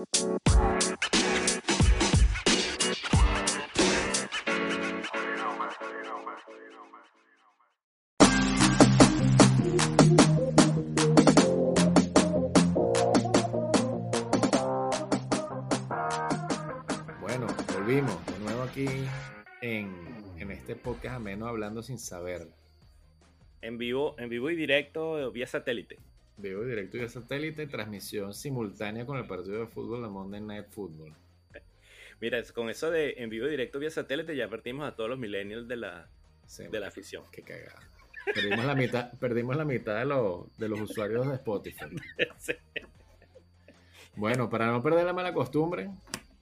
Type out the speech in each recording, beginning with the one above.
Bueno, volvimos de nuevo aquí en, en este podcast ameno hablando sin saber. En vivo, en vivo y directo vía satélite. Vivo directo y satélite, transmisión simultánea con el partido de fútbol de Monday Night Football. Mira, con eso de en vivo directo vía satélite ya partimos a todos los millennials de la, Sí, de la afición. Qué cagada. Perdimos la mitad, perdimos la mitad de, los- de los usuarios de Spotify. Sí. Bueno, para no perder la mala costumbre,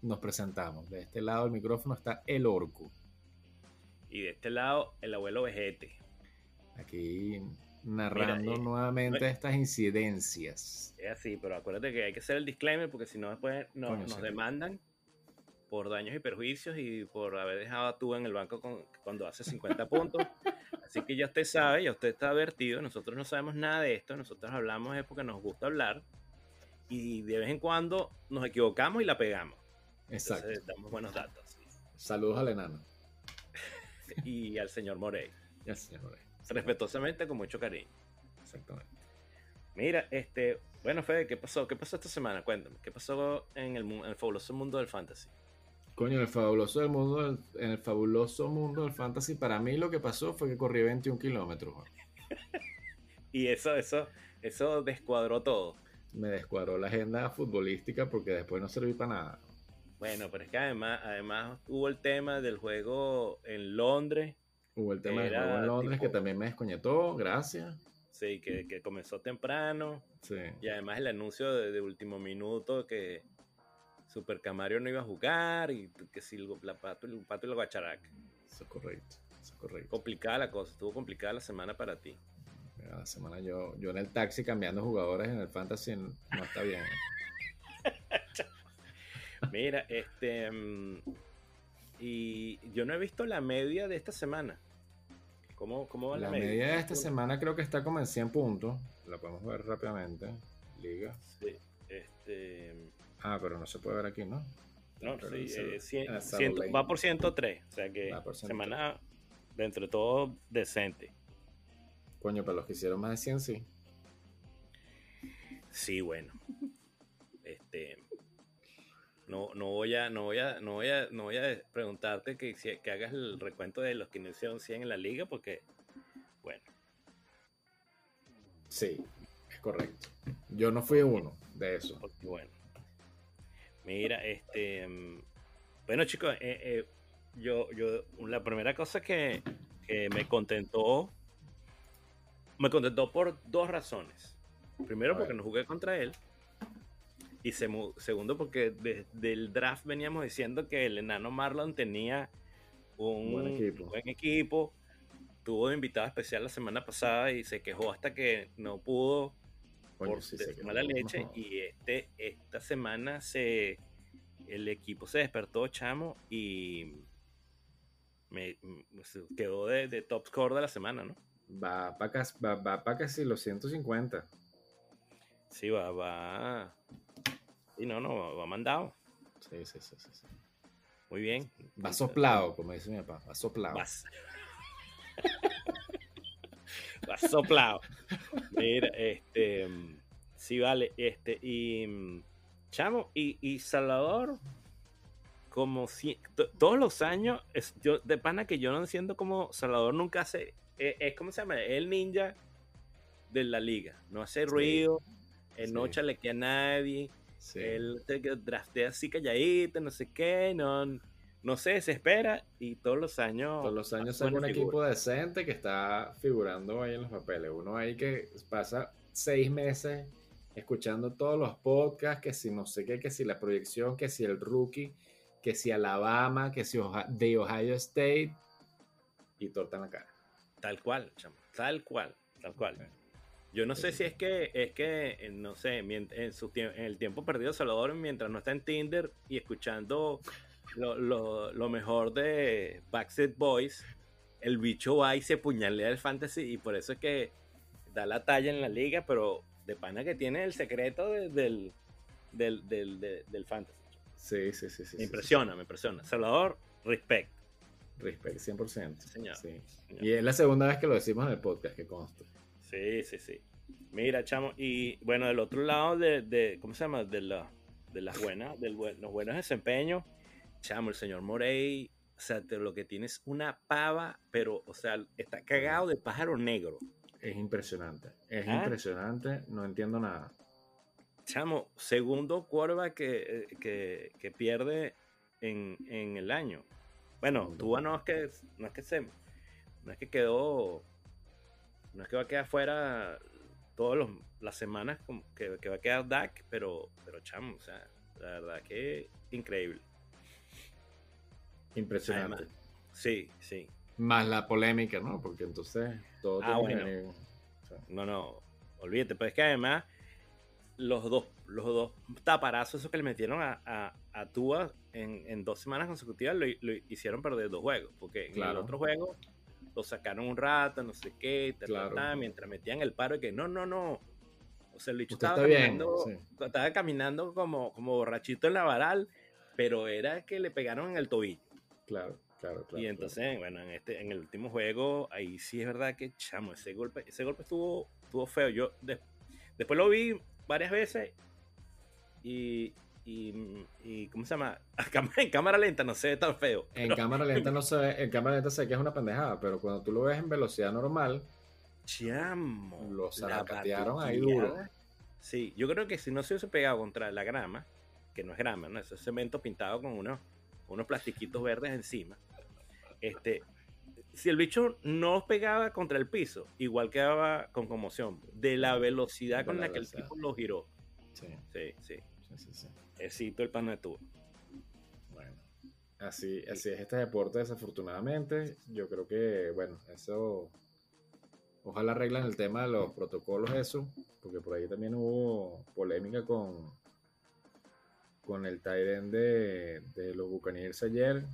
nos presentamos. De este lado del micrófono está el Orcu. Y de este lado, el abuelo Vejete. Aquí narrando Mira, eh, nuevamente estas incidencias. Es así, pero acuérdate que hay que hacer el disclaimer porque si no después nos, Coño, nos sí. demandan por daños y perjuicios y por haber dejado a tú en el banco con- cuando hace 50 puntos. Así que ya usted sabe, ya usted está advertido, nosotros no sabemos nada de esto, nosotros hablamos es porque nos gusta hablar y de vez en cuando nos equivocamos y la pegamos. Exacto. Entonces damos buenos datos. Saludos al enano. Y al señor Morey, Ya, señor. Respetuosamente con mucho cariño. Exactamente. Mira, este, bueno, Fede, ¿qué pasó? ¿Qué pasó esta semana? Cuéntame, ¿qué pasó en el, en el fabuloso mundo del fantasy? Coño, en el fabuloso del mundo, del- en el fabuloso mundo del fantasy, para mí lo que pasó fue que corrí 21 kilómetros. Y eso, eso, eso descuadró todo. Me descuadró la agenda futbolística porque después no serví para nada. Bueno, pero es que además, además hubo el tema del juego en Londres, Hubo el tema Era juego en Londres tipo- que también me desconectó, gracias. sí, que, que comenzó temprano, Sí. y además el anuncio de, de último minuto que Super Camario no iba a jugar, y que si el, la pato, el pato y la guacharaca. Eso es correcto. Eso es correcto. Complicada la cosa, estuvo complicada la semana para ti. La semana yo, yo en el taxi cambiando jugadores en el fantasy no está bien. Mira, este. mm, Y yo no he visto la media de esta semana. ¿Cómo, cómo va la, La media? media de esta semana creo que está como en 100 puntos. La podemos ver rápidamente. Liga. Sí, este. Ah, pero no se puede ver aquí, ¿no? No, Pero sí, se- eh, cien- ah, ciento- online. va por 103. O sea que Va por 103. semana de entre todo decente. Coño, para los que hicieron más de 100, sí. Sí, bueno. Este. No, no voy a, no voy a, no voy a, no voy a preguntarte que, hagas el recuento de los que no hicieron 100 en la liga, porque, bueno, Sí, es correcto. Yo no fui uno de eso. porque bueno. Mira, este, bueno chicos, eh, eh, yo, yo, la primera cosa que, que me contentó, me contentó por dos razones. Primero porque no jugué contra él. Y segundo porque desde el draft veníamos diciendo que el enano Marlon tenía un Buen equipo. buen equipo. Tuvo invitado especial la semana pasada y se quejó hasta que no pudo por sí, mala leche y este esta semana se el equipo se despertó chamo y me, quedó de, de top score de la semana no Va para va, va pa' casi los 150. sí va va y no no va, mandado. Sí, sí, sí, sí, muy bien. Va soplado, como dice mi papá. Va soplado. vas. Va soplado. Mira este sí vale este y chamo y, y Salvador como si to- todos los años es, yo de pana que yo no entiendo cómo Salvador nunca hace eh, es como se llama el ninja de la liga. No hace ruido no Sí. chalequea a nadie Sí. él te draftea así calladito no sé qué no no se desespera y todos los años Todos los años saca un equipo decente que está figurando ahí en los papeles. Uno ahí que pasa seis meses escuchando todos los podcasts, que si no sé qué, que si la proyección, que si el rookie, que si Alabama, que si de Ohio State y torta en la cara. Tal cual, chamo, tal cual, tal cual. Yo no sé si es que, es que, eh, no sé, en, su en el tiempo perdido Salvador, mientras no está en Tinder y escuchando lo, lo- lo mejor de Backstreet Boys, el bicho va y se puñalea el fantasy y por eso es que da la talla en la liga, pero de pana que tiene el secreto de- del, del, del, del fantasy. Sí, sí, sí. sí me impresiona, me impresiona. Salvador, respect. Respect, 100%. Señor. Sí. Y es la segunda vez que lo decimos en el podcast, que consta. Sí, sí, sí. Mira, chamo, y bueno, del otro lado de, de ¿cómo se llama? De, la, de las buenas, de los buenos desempeños, chamo, el señor Morey, o sea, lo que tiene es una pava, pero, o sea, está cagado de pájaro negro. Es impresionante, es ¿Ah? impresionante, no entiendo nada. Chamo, segundo curva que, que, que pierde en, en, el año. Bueno, Tua no es que no es que se no es que quedó no es que va a quedar fuera todas las semanas que, que, va a quedar Dak, pero pero chamo, o sea, la verdad que increíble. Impresionante. sí, sí. Más la polémica, ¿no? Porque entonces todo ah, bueno. No, no, olvídate, pero es que además los dos, los dos taparazos esos que le metieron a, a, a Tua en, en, dos semanas consecutivas lo, lo, hicieron perder dos juegos, porque en el otro juego lo sacaron un rato, no sé qué, mientras metían el paro y que no, no, no. O sea, el bicho estaba caminando, estaba caminando como, como borrachito en la varal, pero era que le pegaron en el tobillo. Claro, claro, claro. Y entonces, bueno, en este, en el último juego, ahí sí es verdad que, chamo, ese golpe, ese golpe estuvo, estuvo feo. Yo después lo vi varias veces y, y, y, ¿cómo se llama? En cámara lenta no se ve tan feo. En cámara lenta no se ve, en cámara lenta se ve que es una pendejada, pero cuando tú lo ves en velocidad normal, chamo, lo sacatearon ahí duro. Sí, yo creo que si no se hubiese pegado contra la grama, que no es grama, ¿no? es cemento pintado con unos, unos plastiquitos verdes encima. Este, si el bicho no pegaba contra el piso, igual quedaba con conmoción, de la velocidad con la, que el tipo lo giró. Sí, sí, sí. sí, sí, Éxito el pan de Bueno, así, así es este deporte, desafortunadamente. Yo creo que, bueno, eso. Ojalá arreglen el tema de los protocolos, eso, porque por ahí también hubo polémica con, con el Tyren de, de los Buccaneers ayer,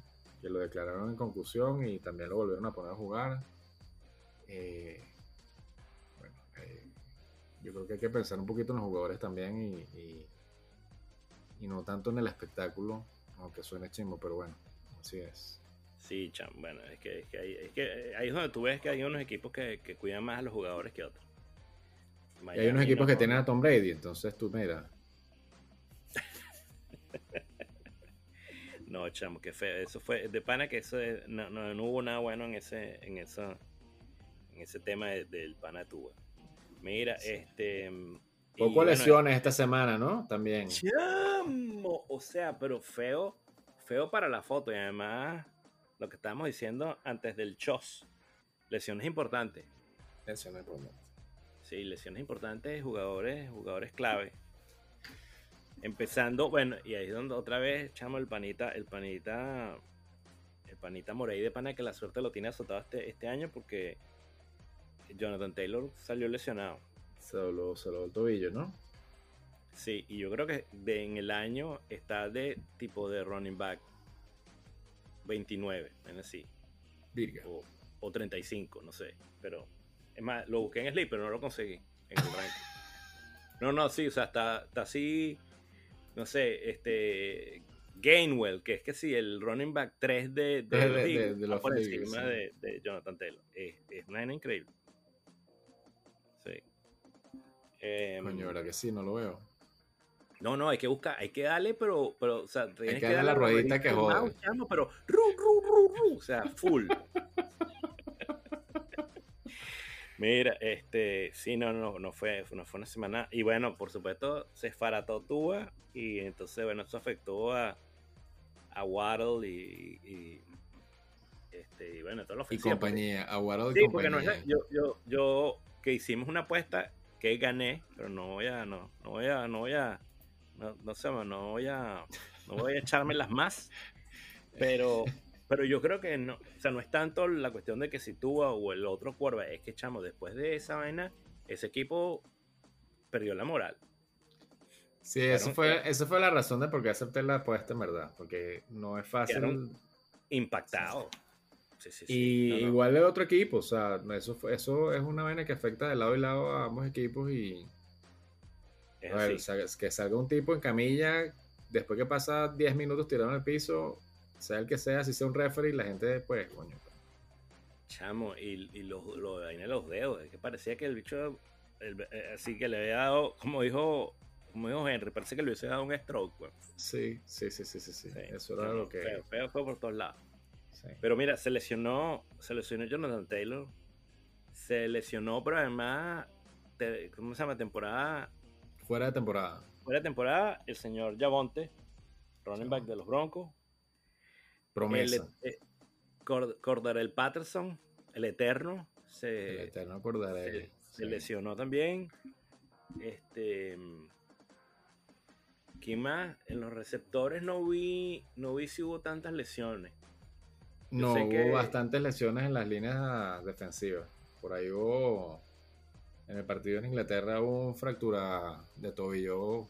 que lo declararon en conclusión y también lo volvieron a poner a jugar. Eh, bueno, eh, yo creo que hay que pensar un poquito en los jugadores también y, no tanto en el espectáculo, aunque suene chimbo, pero bueno, así es. Sí, cham, bueno, es que, es que, ahí, es que ahí es donde tú ves que hay unos equipos que, que cuidan más a los jugadores que otros. y hay unos equipos que tienen a Tom Brady, entonces tú mira. No, chamo, qué feo. Eso fue de pana que eso no, no, hubo nada bueno en ese, en eso, en ese tema del pana tuba. Mira, este. Poco lesiones esta semana, ¿no? También. Chamo, o sea, pero feo, feo para la foto y además lo que estábamos diciendo antes del chos. Lesiones importantes. Lesiones importantes. Sí, lesiones importantes, jugadores, jugadores clave. Empezando, bueno, y ahí es donde otra vez echamos el panita, el panita, el panita Morey de pana que la suerte lo tiene azotado este, este año porque Jonathan Taylor salió lesionado. Se lo, se el tobillo, ¿no? Sí, y yo creo que de, en el año está de tipo de running back 29, en así. O, o 35, no sé. Pero, es más, lo busqué en Sleep, pero no lo conseguí en el No, no, sí, o sea, está, está así no sé, este Gainwell, que es que sí, el running back 3 de, de, de, de, por encima de, Jonathan Taylor. Es, es una increíble. Eh, Coño, ¿verdad que sí? No lo veo. No, no, hay que buscar, hay que darle, pero, pero o sea, tienes hay que, darle la ruedita que jode. pero, ru, ru, ru, ru, o sea, full. Mira, este, sí, no, no, no fue, no fue una semana. Y bueno, por supuesto, se esfarató Tua y entonces, bueno, eso afectó a, a Waddle y, y este, y bueno, todos los Y compañía, a Waddle y sí, compañía. porque no, yo, yo, yo, que hicimos una apuesta que gané, pero no voy a, no, no voy a, no voy a, no, no sé, no voy a, no voy a echarme las más, pero pero yo creo que no, o sea, no es tanto la cuestión de que si tú o el otro cuerva, es que chamo, después de esa vaina, ese equipo perdió la moral. Sí, eso fue, esa fue la razón de por qué acepté la apuesta, en verdad, porque no es fácil. Impactado. Sí, sí, sí. Y igual el otro equipo, o sea, eso, eso es una vaina que afecta de lado y lado a ambos equipos y. Es A ver, que salga un tipo en camilla, después que pasa 10 minutos tirado en el piso, sea el que sea, si sea un referee, la gente, pues, coño. Chamo, y, y lo, lo de los dedos, es que parecía que el bicho, el- eh, así que le había dado, como dijo, como dijo Henry, parece que le hubiese dado un stroke. Sí, sí, sí, sí, sí, sí. Sí, Eso era lo que... Feo, feo fue por todos lados. Sí. Pero mira, se lesionó, se lesionó Jonathan Taylor, se lesionó, pero además, te- ¿cómo se llama? Temporada, Fuera de temporada. fuera de temporada, el señor Javonte, running back de los Broncos, Promesa. el, eh, Cord- Cordarel Patterson, el eterno, se, El eterno acordaré. se, se lesionó también. Este. ¿Quién más? En los receptores no vi, no vi si hubo tantas lesiones. No, hubo que- bastantes lesiones en las líneas defensivas. Por ahí hubo. En el partido en Inglaterra hubo un fractura de tobillo.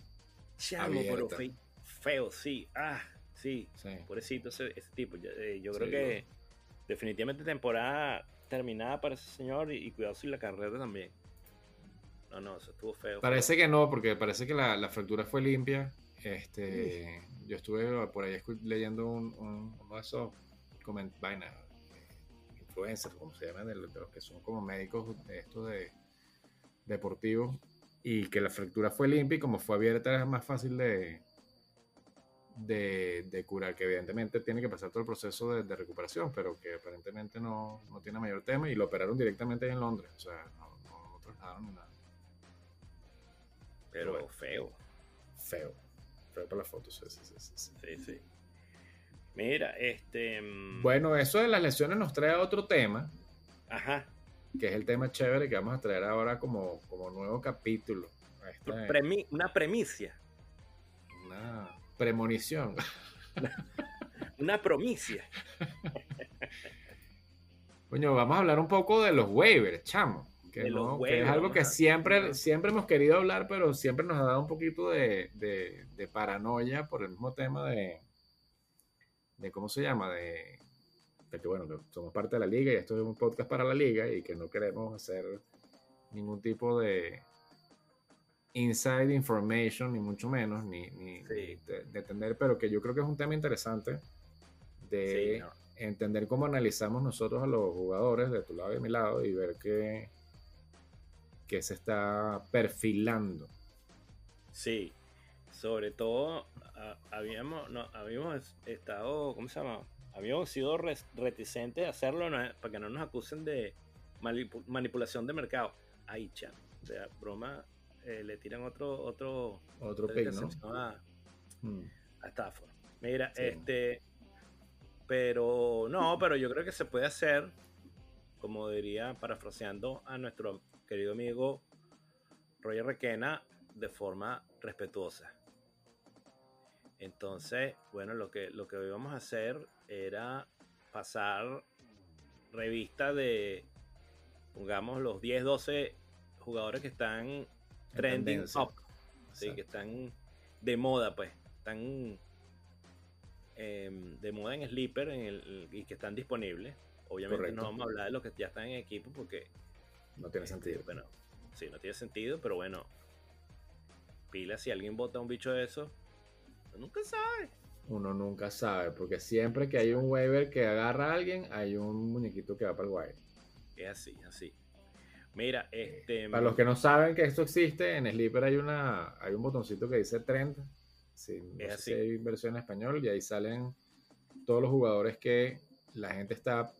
Chamo, pero fe- feo, sí. Ah, sí. Sí. Pobrecito ese, ese tipo. Yo, eh, yo Sí, creo que definitivamente temporada terminada para ese señor y, y cuidado si la carrera también. No, no, eso estuvo feo. Parece que no, porque parece que la, la fractura fue limpia. Este, yo estuve por ahí leyendo un, un- uno de esos coment- vainas, eh, influencers, como se llaman, de los, de los que son como médicos de estos de deportivos, y que la fractura fue limpia y como fue abierta es más fácil de, de, de curar, que evidentemente tiene que pasar todo el proceso de, de recuperación, pero que aparentemente no, no tiene mayor tema y lo operaron directamente ahí en Londres, o sea, no, no trasladaron ni nada. Pero bueno. feo. Feo. Feo para las fotos. sí, sí, sí, sí, sí. Sí, sí. Mira, este. mm, Bueno, eso de las lesiones nos trae a otro tema, Ajá. que es el tema chévere que vamos a traer ahora como, como nuevo capítulo. Esta Premi- una premicia. una premonición. Una promicia. Coño, vamos a hablar un poco de los waivers, chamo. Que, no- que es algo que siempre, siempre hemos querido hablar, pero siempre nos ha dado un poquito de, de- de paranoia por el mismo tema de, de ¿cómo se llama? De, de que, bueno, que somos parte de la liga y esto es un podcast para la liga y que no queremos hacer ningún tipo de inside information, ni mucho menos, ni, ni- Sí. ni de, de entender, pero que yo creo que es un tema interesante de Sí, no. entender cómo analizamos nosotros a los jugadores de tu lado y de mi lado y ver qué, qué se está perfilando. Sí. Sobre todo, a- habíamos, no, habíamos estado, ¿cómo se llama? Habíamos sido res- reticentes a hacerlo ¿no? para que no nos acusen de manipu- manipulación de mercado. Ahí, chamo. O sea, broma, eh, le tiran otro, otro, Otro pick, ¿no? a, Mm. a Stafford. Mira, Sí. este. Pero no, pero yo creo que se puede hacer, como diría, parafraseando a nuestro querido amigo Roger Requena, de forma respetuosa. Entonces, bueno, lo que, lo que íbamos a hacer era pasar revista de, pongamos, los 10, 12 jugadores que están En trending tendencia. up. Sí, que están de moda, pues. Están em, de moda en Sleeper en el- y que están disponibles. Obviamente Correcto. no vamos a hablar de los que ya están en equipo porque, No tiene este, sentido. bueno, sí, no tiene sentido, pero bueno, pila si alguien bota un bicho de eso, uno nunca sabe. Uno nunca sabe, porque siempre que hay un waiver que agarra a alguien, hay un muñequito que va para el waiver. Es así, así. Mira, este. Para los que no saben que esto existe, en Sleeper hay una hay un botoncito que dice trend. Sí, no Es sé así. si hay versión en español y ahí salen todos los jugadores que la gente está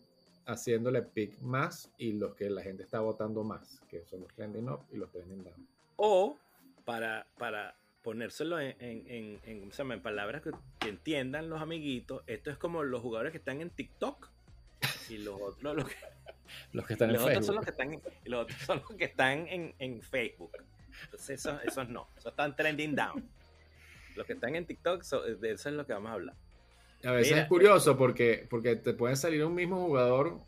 haciéndole pick más y los que la gente está votando más, que son los trending up y los trending down. O para, para ponérselo en, en, en- en- ¿cómo se llama? en palabras que, que entiendan los amiguitos, esto es como los jugadores que están en TikTok y los otros, los que, Los que están en los otros son Facebook. los que están en, los otros son los que están en, en Facebook. Entonces esos, esos no, esos están trending down. Los que están en TikTok, so- de eso es lo que vamos a hablar. A veces Mira, es curioso porque, porque te puede salir un mismo jugador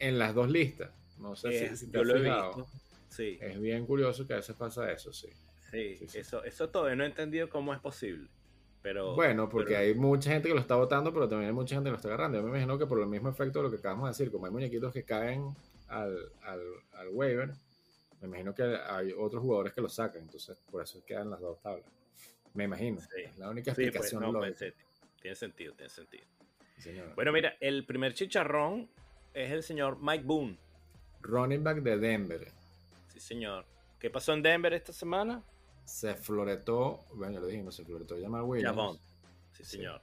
en las dos listas. No sé si, si te yo has lo he visto. Sí, Es bien curioso que a veces pasa eso, sí. Sí, sí, sí. Eso, eso todavía no he entendido cómo es posible. Pero, Bueno, porque pero- hay mucha gente que lo está votando, pero también hay mucha gente que lo está agarrando. Yo me imagino que por el mismo efecto de lo que acabamos de decir, como hay muñequitos que caen al, al, al waiver, me imagino que hay otros jugadores que lo sacan, entonces por eso quedan las dos tablas. Me imagino. Es la única Sí, pues, explicación no, lógica. pues, sí, tiene sentido, tiene sentido. Sí. Bueno, mira, el primer chicharrón es el señor Mike Boone. Running back de Denver. Sí, señor. ¿Qué pasó en Denver esta semana? Se floretó, bueno, ya lo dijimos, se floretó Jamal Williams. Javon. Sí, Sí. señor.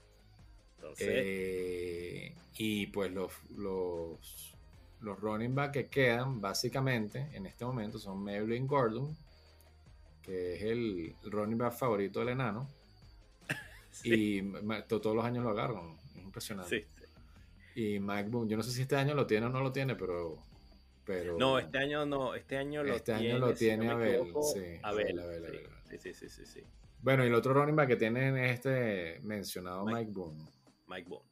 Entonces, Eh, y pues los, los, los running back que quedan, básicamente, en este momento son Melvin Gordon, que es el running back favorito del enano. sí, Y todos los años lo agarran. Es impresionante. sí, sí. Y Mike Boone, yo no sé si este año lo tiene o no lo tiene, pero. Pero No, este año no, este año lo Este año tiene. lo si tiene no Abel, equivoco, sí, Abel, Abel, Abel, sí. Sí, sí, sí, sí. Bueno, y el otro running back que tienen es este mencionado Mike. Mike, Boone. Mike Boone.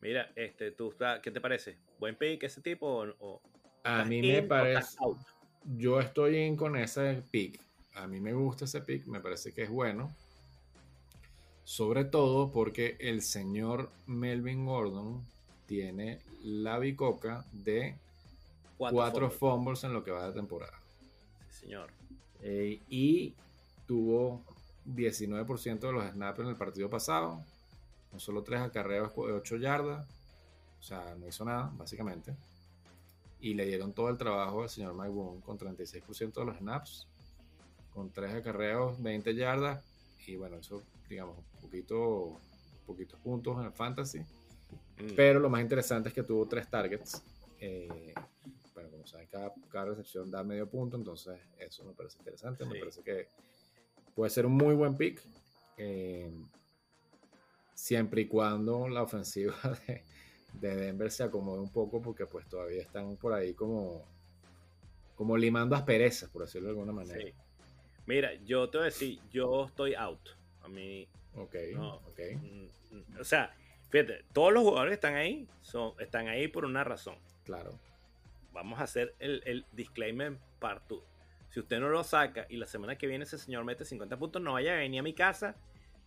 Mira, este, tú ¿qué te parece? ¿Buen pick ese tipo o, o A mí me parece. Yo estoy in con ese pick. A mí me gusta ese pick, me parece que es bueno. Sobre todo porque el señor Melvin Gordon tiene la bicoca de cuatro, fumbles. fumbles en lo que va de temporada. Sí, señor. Eh, y tuvo 19% de los snaps en el partido pasado, con solo 3 acarreos de 8 yardas, o sea, no hizo nada, básicamente. Y le dieron todo el trabajo al señor Mike Boone con 36% de los snaps, con 3 acarreos, 20 yardas, y bueno, eso, digamos, un poquito, poquitos puntos en el fantasy. Mm, Pero lo más interesante es que tuvo tres targets. Eh, como saben, cada, cada recepción da medio punto, entonces eso me parece interesante. Me parece que puede ser un muy buen pick. eh, siempre y cuando la ofensiva de, de Denver se acomode un poco, porque pues todavía están por ahí como, como limando asperezas, por decirlo de alguna manera. sí. Mira, yo te voy a decir, yo estoy out. A mí, Ok, No. ok. mm, mm, o sea, fíjate, todos los jugadores que están ahí son, están ahí por una razón. Claro. Vamos a hacer el, el disclaimer part 2. Si usted no lo saca y la semana que viene ese señor mete 50 puntos, no vaya a venir a mi casa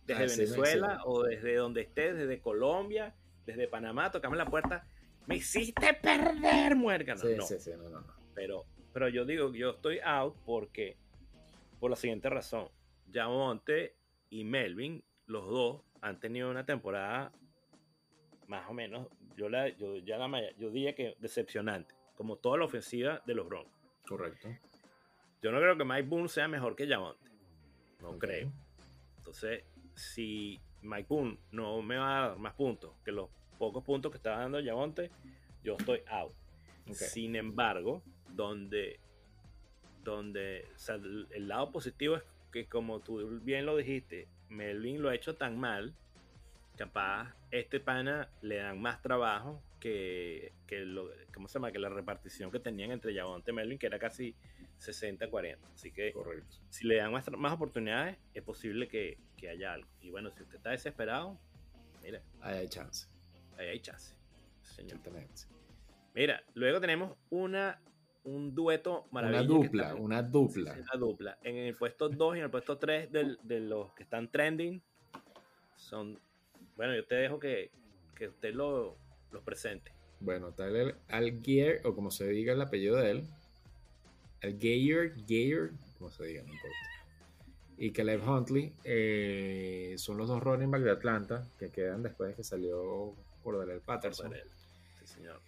desde Ah, Venezuela o desde donde esté, desde Colombia, desde Panamá, tocame la puerta. Me hiciste perder, muérgano. Sí, no, sí, sí, no, no, no. pero, pero yo digo, yo estoy out porque, por la siguiente razón, Yamonte y Melvin, los dos, han tenido una temporada más o menos, yo, la, yo, ya la, yo diría que decepcionante, como toda la ofensiva de los Broncos. Correcto. Yo no creo que Mike Boone sea mejor que Yamonte, no creo. Entonces, si Mike Boone no me va a dar más puntos que los pocos puntos que estaba dando Yamonte, yo estoy out. Sin embargo, donde, donde o sea, el, el lado positivo es que, como tú bien lo dijiste, Melvin lo ha hecho tan mal, capaz este pana le dan más trabajo que, que lo, ¿cómo se llama? Que la repartición que tenían entre Yavonte y Melvin, que era casi 60-40. Así que Correcto. si le dan más, más oportunidades, es posible que, que haya algo. Y bueno, si usted está desesperado, mira, Ahí hay chance. ahí hay chance. Señor. Mira, luego tenemos una, un dueto Una maravilloso. que dupla, está- una dupla. Una dupla. En el puesto 2 y en el puesto 3 del- de los que están trending son. Bueno, yo te dejo que, que usted lo, los presente. Bueno, Tyler Algier, o como se diga el apellido de él, Algier, Geyer, como se diga, no importa. Y Caleb Huntley eh, son los dos running back de Atlanta que quedan después de que salió Cordarel Patterson. Él. Sí, señor.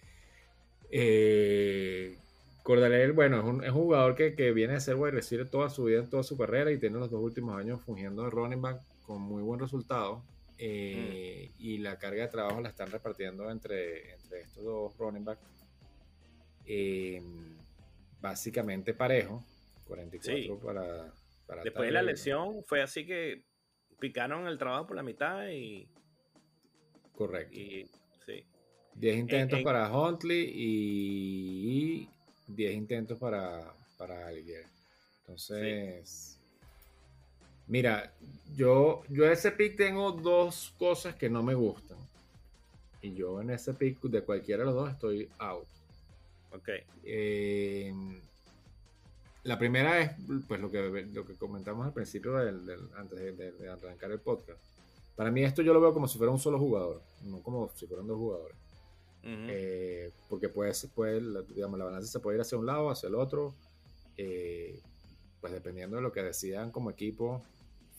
Eh, Cordarel, bueno, es un, es un jugador que, que viene a ser wide receiver toda su vida, toda su carrera y tiene los dos últimos años fungiendo de running back con muy buen resultado. Eh, Y la carga de trabajo la están repartiendo entre, entre estos dos running backs. Eh, básicamente parejo, 44 Sí. para, para Después de la lesión, fue así que picaron el trabajo por la mitad y. Correcto. y sí. 10 intentos en- para Huntley y 10 intentos para, para Algier. Entonces, mira, yo, yo ese pick tengo dos cosas que no me gustan. Y yo en ese pick de cualquiera de los dos estoy out. Ok. Eh, la primera es pues lo que, lo que comentamos al principio del, del- antes de, de- de arrancar el podcast. Para mí esto yo lo veo como si fuera un solo jugador, no como si fueran dos jugadores. Eh, porque puede, puede, digamos, la balanza se puede ir hacia un lado, hacia el otro. eh, pues dependiendo de lo que decidan como equipo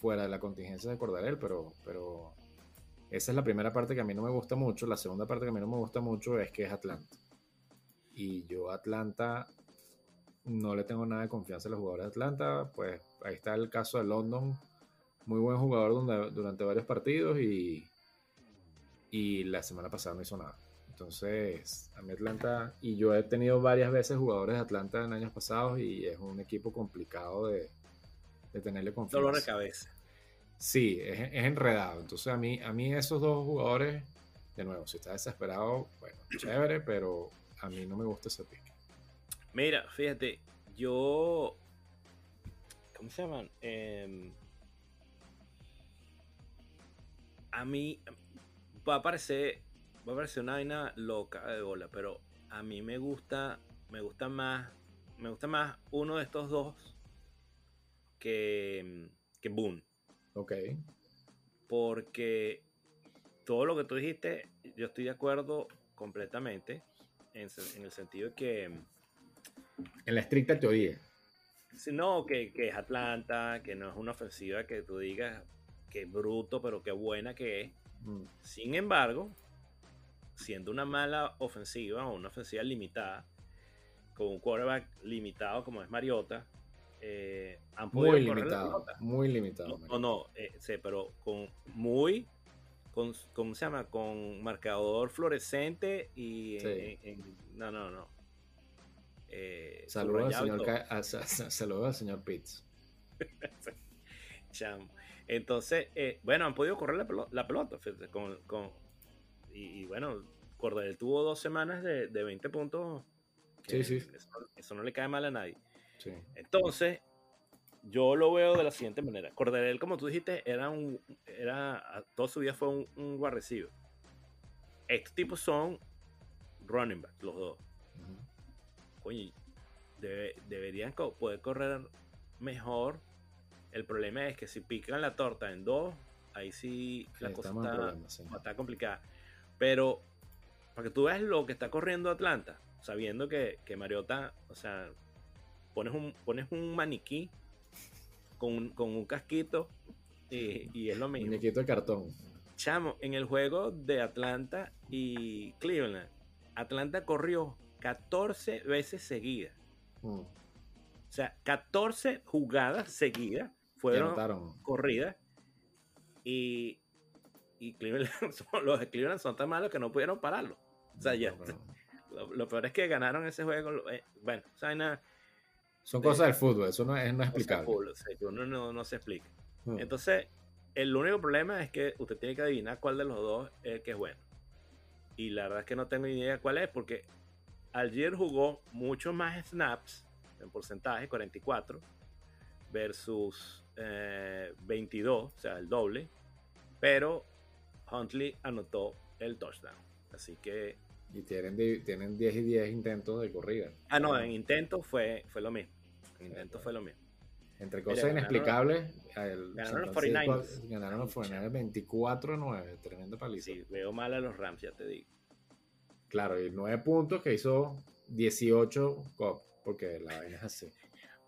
fuera de la contingencia de Cordarel, pero, pero esa es la primera parte que a mí no me gusta mucho. La segunda parte que a mí no me gusta mucho es que es Atlanta. Y yo Atlanta no le tengo nada de confianza a los jugadores de Atlanta. Pues ahí está el caso de London. Muy buen jugador durante varios partidos y, y la semana pasada no hizo nada. Entonces, a mí Atlanta, y yo he tenido varias veces jugadores de Atlanta en años pasados y es un equipo complicado de, de tenerle confianza. Dolor de cabeza. Sí, es, es, enredado. Entonces, a mí, a mí esos dos jugadores, de nuevo, si está desesperado, bueno, chévere, pero a mí no me gusta ese pick. Mira, fíjate, yo. ¿Cómo se llaman? Eh, a mí va a parecer va a parecer una vaina loca de bola, pero a mí me gusta, me gusta más, me gusta más uno de estos dos que, que Boone. Ok. Porque todo lo que tú dijiste, yo estoy de acuerdo completamente, en, en el sentido de que... En la estricta teoría. No, que, que es Atlanta, que no es una ofensiva que tú digas que bruto, pero qué buena que es. Mm. Sin embargo, siendo una mala ofensiva o una ofensiva limitada, con un quarterback limitado como es Mariota, eh, han podido muy limitado, muy limitado. No, no, eh, sí, pero con muy, con, ¿cómo se llama? Con marcador fluorescente y no, no, no. Eh, Saludos al señor, saludo al señor Pitts. Entonces, eh, bueno, han podido correr la, pelota, la pelota con, con, y, bueno, Cordell tuvo dos semanas de, de 20 puntos. Sí, sí. Eso, no le cae mal a nadie. Entonces, yo lo veo de la siguiente manera. Cordell, como tú dijiste, era un, era, toda su vida fue un, un Estos tipos son running back, los dos. Oye, deberían poder correr mejor. El problema es que si pican la torta en dos, ahí sí la cosa está complicada. Pero para que tú veas lo que está corriendo Atlanta, sabiendo que, que Mariota, o sea, pones un, pones un maniquí con un, con un casquito y, y, es lo mismo. Muñequito de cartón. Chamo, en el juego de Atlanta y Cleveland, Atlanta corrió 14 veces seguidas. Mm. O sea, 14 jugadas seguidas fueron corridas. Y y Cleveland, los Cleveland son tan malos que no pudieron pararlo. O sea, ya. Lo, peor es que ganaron ese juego. Eh, bueno, o sea, nada, son cosas del fútbol, eso no es, no explicable. uno no, no, se explica. Hmm. Entonces, el único problema es que usted tiene que adivinar cuál de los dos es el que es bueno. Y la verdad es que no tengo ni idea cuál es, porque Algier jugó mucho más snaps en porcentaje, 44, versus 22, eh, o sea, el doble. Pero Huntley anotó el touchdown. Así que. Y tienen, tienen 10 y 10 intentos de corrida. Ah, no, en intento fue, fue lo mismo. En intento fue lo mismo. Entre cosas inexplicables, ganaron los 49ers. Ganaron los 49 24-9. Tremendo paliza. Sí, veo mal a los Rams, ya te digo. Claro, y 9 puntos que hizo 18 cop, porque la vaina es así.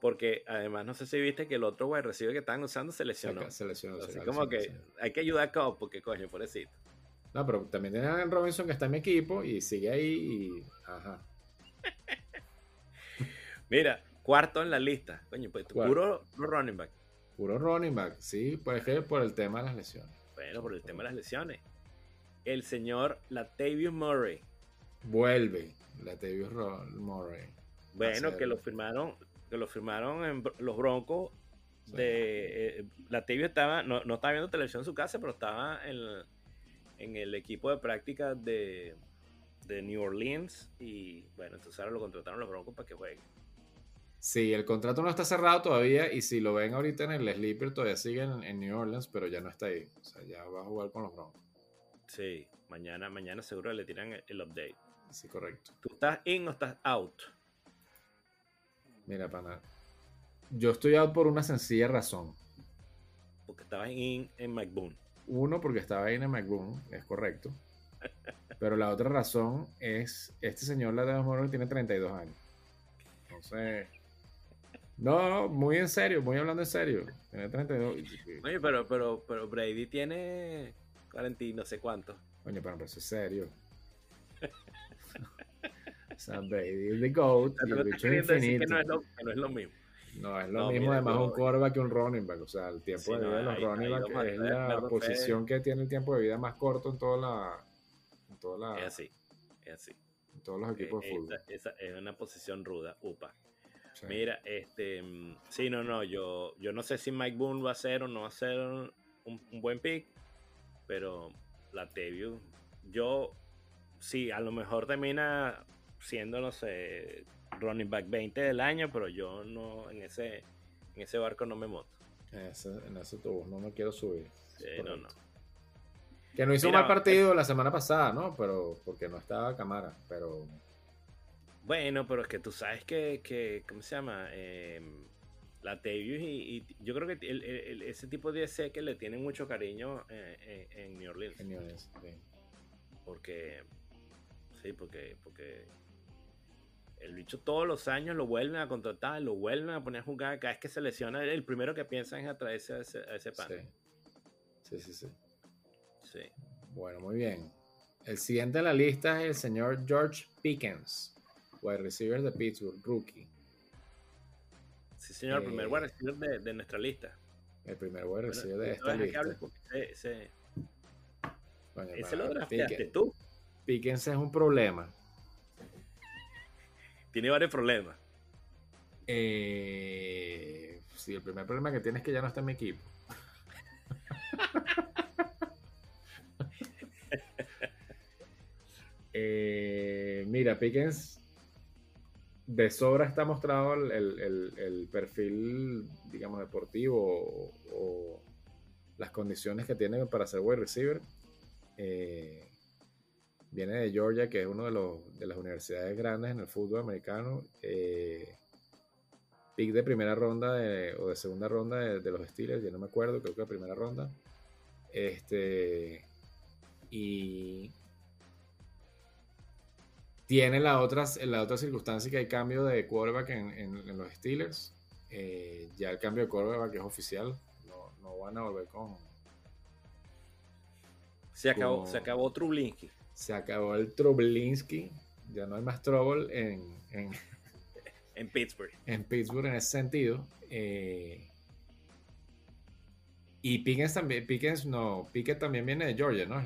Porque además, no sé si viste que el otro wide receiver que estaban usando se lesionó. Se lesionó. Así como que hay que ayudar a Cobb porque, coño, pobrecito. No, pero también tienen a Robinson que está en mi equipo y sigue ahí y. Ajá. Mira, cuarto en la lista. Coño, pues puro, running back. Puro running back, sí, pues que por el tema de las lesiones. Bueno, por el tema de las lesiones. El señor Latavius Murray. Vuelve, Latavius Murray. Bueno, que lo firmaron, que lo firmaron en los Broncos. De, eh, la TV estaba, no, no, estaba viendo televisión en su casa, pero estaba en, en el equipo de práctica de, de, New Orleans. Y bueno, entonces ahora lo contrataron los Broncos para que juegue. Sí, el contrato no está cerrado todavía. Y si lo ven ahorita en el Sleeper, todavía sigue en, New Orleans, pero ya no está ahí. O sea, ya va a jugar con los Broncos. Sí, mañana, mañana seguro le tiran el, el update. Sí, correcto. ¿Tú estás in o estás out? Mira, pana. Yo estoy out por una sencilla razón. Porque estabas en, en McBoone. Uno, porque estaba en McBoone, es correcto. Pero la otra razón es, este señor la Morgan tiene 32 años. Entonces, No, muy en serio, muy hablando en serio. Oye, pero, pero, pero Brady tiene 40 y no sé cuánto. Oye, pero, eso es serio. sea, Brady es the GOAT. el bicho infinito. Que no, es lo, que no es lo mismo. No, es lo mismo además un quarterback que un running back. O sea, el tiempo de vida de los running back es la posición que tiene el tiempo de vida más corto en toda la. En toda la es así, es así. En todos los equipos de fútbol. Esa, es una posición ruda, upa. Mira, este. Sí, no, no. Yo, yo no sé si Mike Boone va a ser o no va a ser un, un buen pick. Pero la Teview, yo. Sí, a lo mejor termina siendo, no sé, running back 20 del año, pero yo no, en ese, en ese barco no me monto. En ese, en ese tubo, no me quiero subir. no, no. Que no hizo un mal partido la semana pasada, ¿no? Pero porque no estaba cámara, pero... Bueno, pero es que tú sabes que, que ¿cómo se llama? Em, la Tavius y, yo creo que ese tipo de DC que le tienen mucho cariño eh, en New Orleans. En New Orleans, sí. Porque, sí, porque, porque el bicho todos los años lo vuelven a contratar, lo vuelven a poner a jugar. Cada vez que se lesiona, el primero que piensa es atraerse a ese, a ese pan. Sí. sí, sí, sí. Bueno, muy bien. El siguiente en la lista es el señor George Pickens, wide receiver de Pittsburgh, rookie. Sí, señor, el primer wide receiver de, nuestra lista. El primer wide receiver de esta lista. ese, ese lo drafteaste tú. Pickens es un problema tiene varios problemas. Eh, sí, el primer problema que tiene es que ya no está en mi equipo. Eh, mira, Pickens de sobra está mostrado el, perfil, digamos, deportivo o, las condiciones que tiene para ser wide receiver. Eh, viene de Georgia, que es una de, de las universidades grandes en el fútbol americano. Eh, pick de primera ronda o de segunda ronda de, los Steelers, ya no me acuerdo, creo que de primera ronda. Este. Y. Tiene la otra, la otra circunstancia que hay cambio de quarterback en, los Steelers. Eh, ya el cambio de quarterback es oficial. No, no van a volver con. Se acabó, se acabó Trublinsky se acabó el Trublinski, ya no hay más trouble en, en, Pittsburgh. En Pittsburgh en ese sentido. Eh, y Pickens también, Pickens no, Pickett también viene de Georgia, ¿no?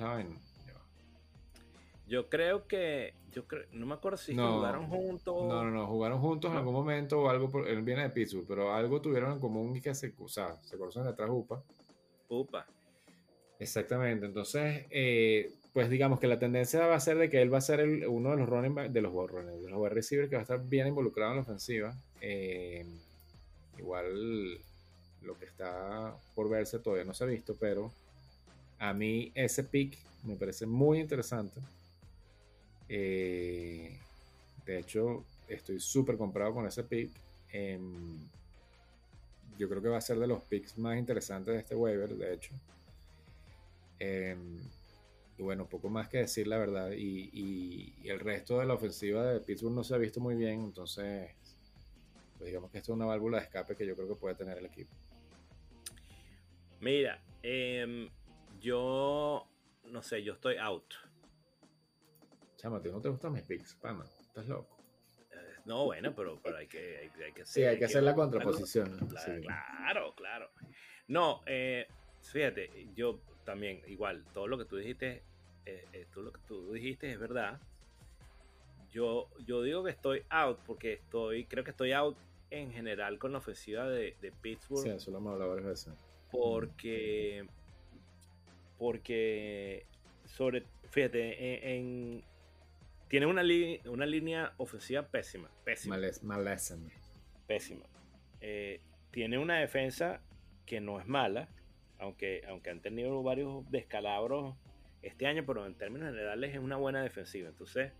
Yo creo que, yo creo, no me acuerdo si jugaron juntos. No, no, no, jugaron juntos en algún momento o algo, él viene de Pittsburgh, pero algo tuvieron en común y que se, o sea, se conocen detrás UPA. UPA. Exactamente, entonces eh, pues digamos que la tendencia va a ser de que él va a ser uno de los running de los de los wide receivers que va a estar bien involucrado en la ofensiva. Eh, igual lo que está por verse todavía no se ha visto, pero a mí ese pick me parece muy interesante. Eh, de hecho, estoy súper comprado con ese pick. Em, yo creo que va a ser de los picks más interesantes de este waiver, de hecho. Y bueno, poco más que decir la verdad. Y, el resto de la ofensiva de Pittsburgh no se ha visto muy bien. Entonces, pues digamos que esto es una válvula de escape que yo creo que puede tener el equipo. Mira, em, yo no sé, yo estoy out. Chama, ¿no te gustan mis picks, pana? ¿Estás loco? Eh, no, bueno, pero, pero hay, que, hay, que hacer. Sí, hay que hacer la contraposición. Claro, claro, No, eh, fíjate, yo también, igual, todo lo que tú dijiste eh, eh, tú lo que tú dijiste es verdad. Yo, yo digo que estoy out porque estoy, creo que estoy out en general con la ofensiva de, Pittsburgh. Sí, eso lo hemos hablado varias veces. Porque, porque sobre, fíjate, en, tiene una, una línea ofensiva pésima, pésima. malésima. Pésima. Eh, tiene una defensa que no es mala, aunque, aunque han tenido varios descalabros este año, pero en términos generales es una buena defensiva. Entonces,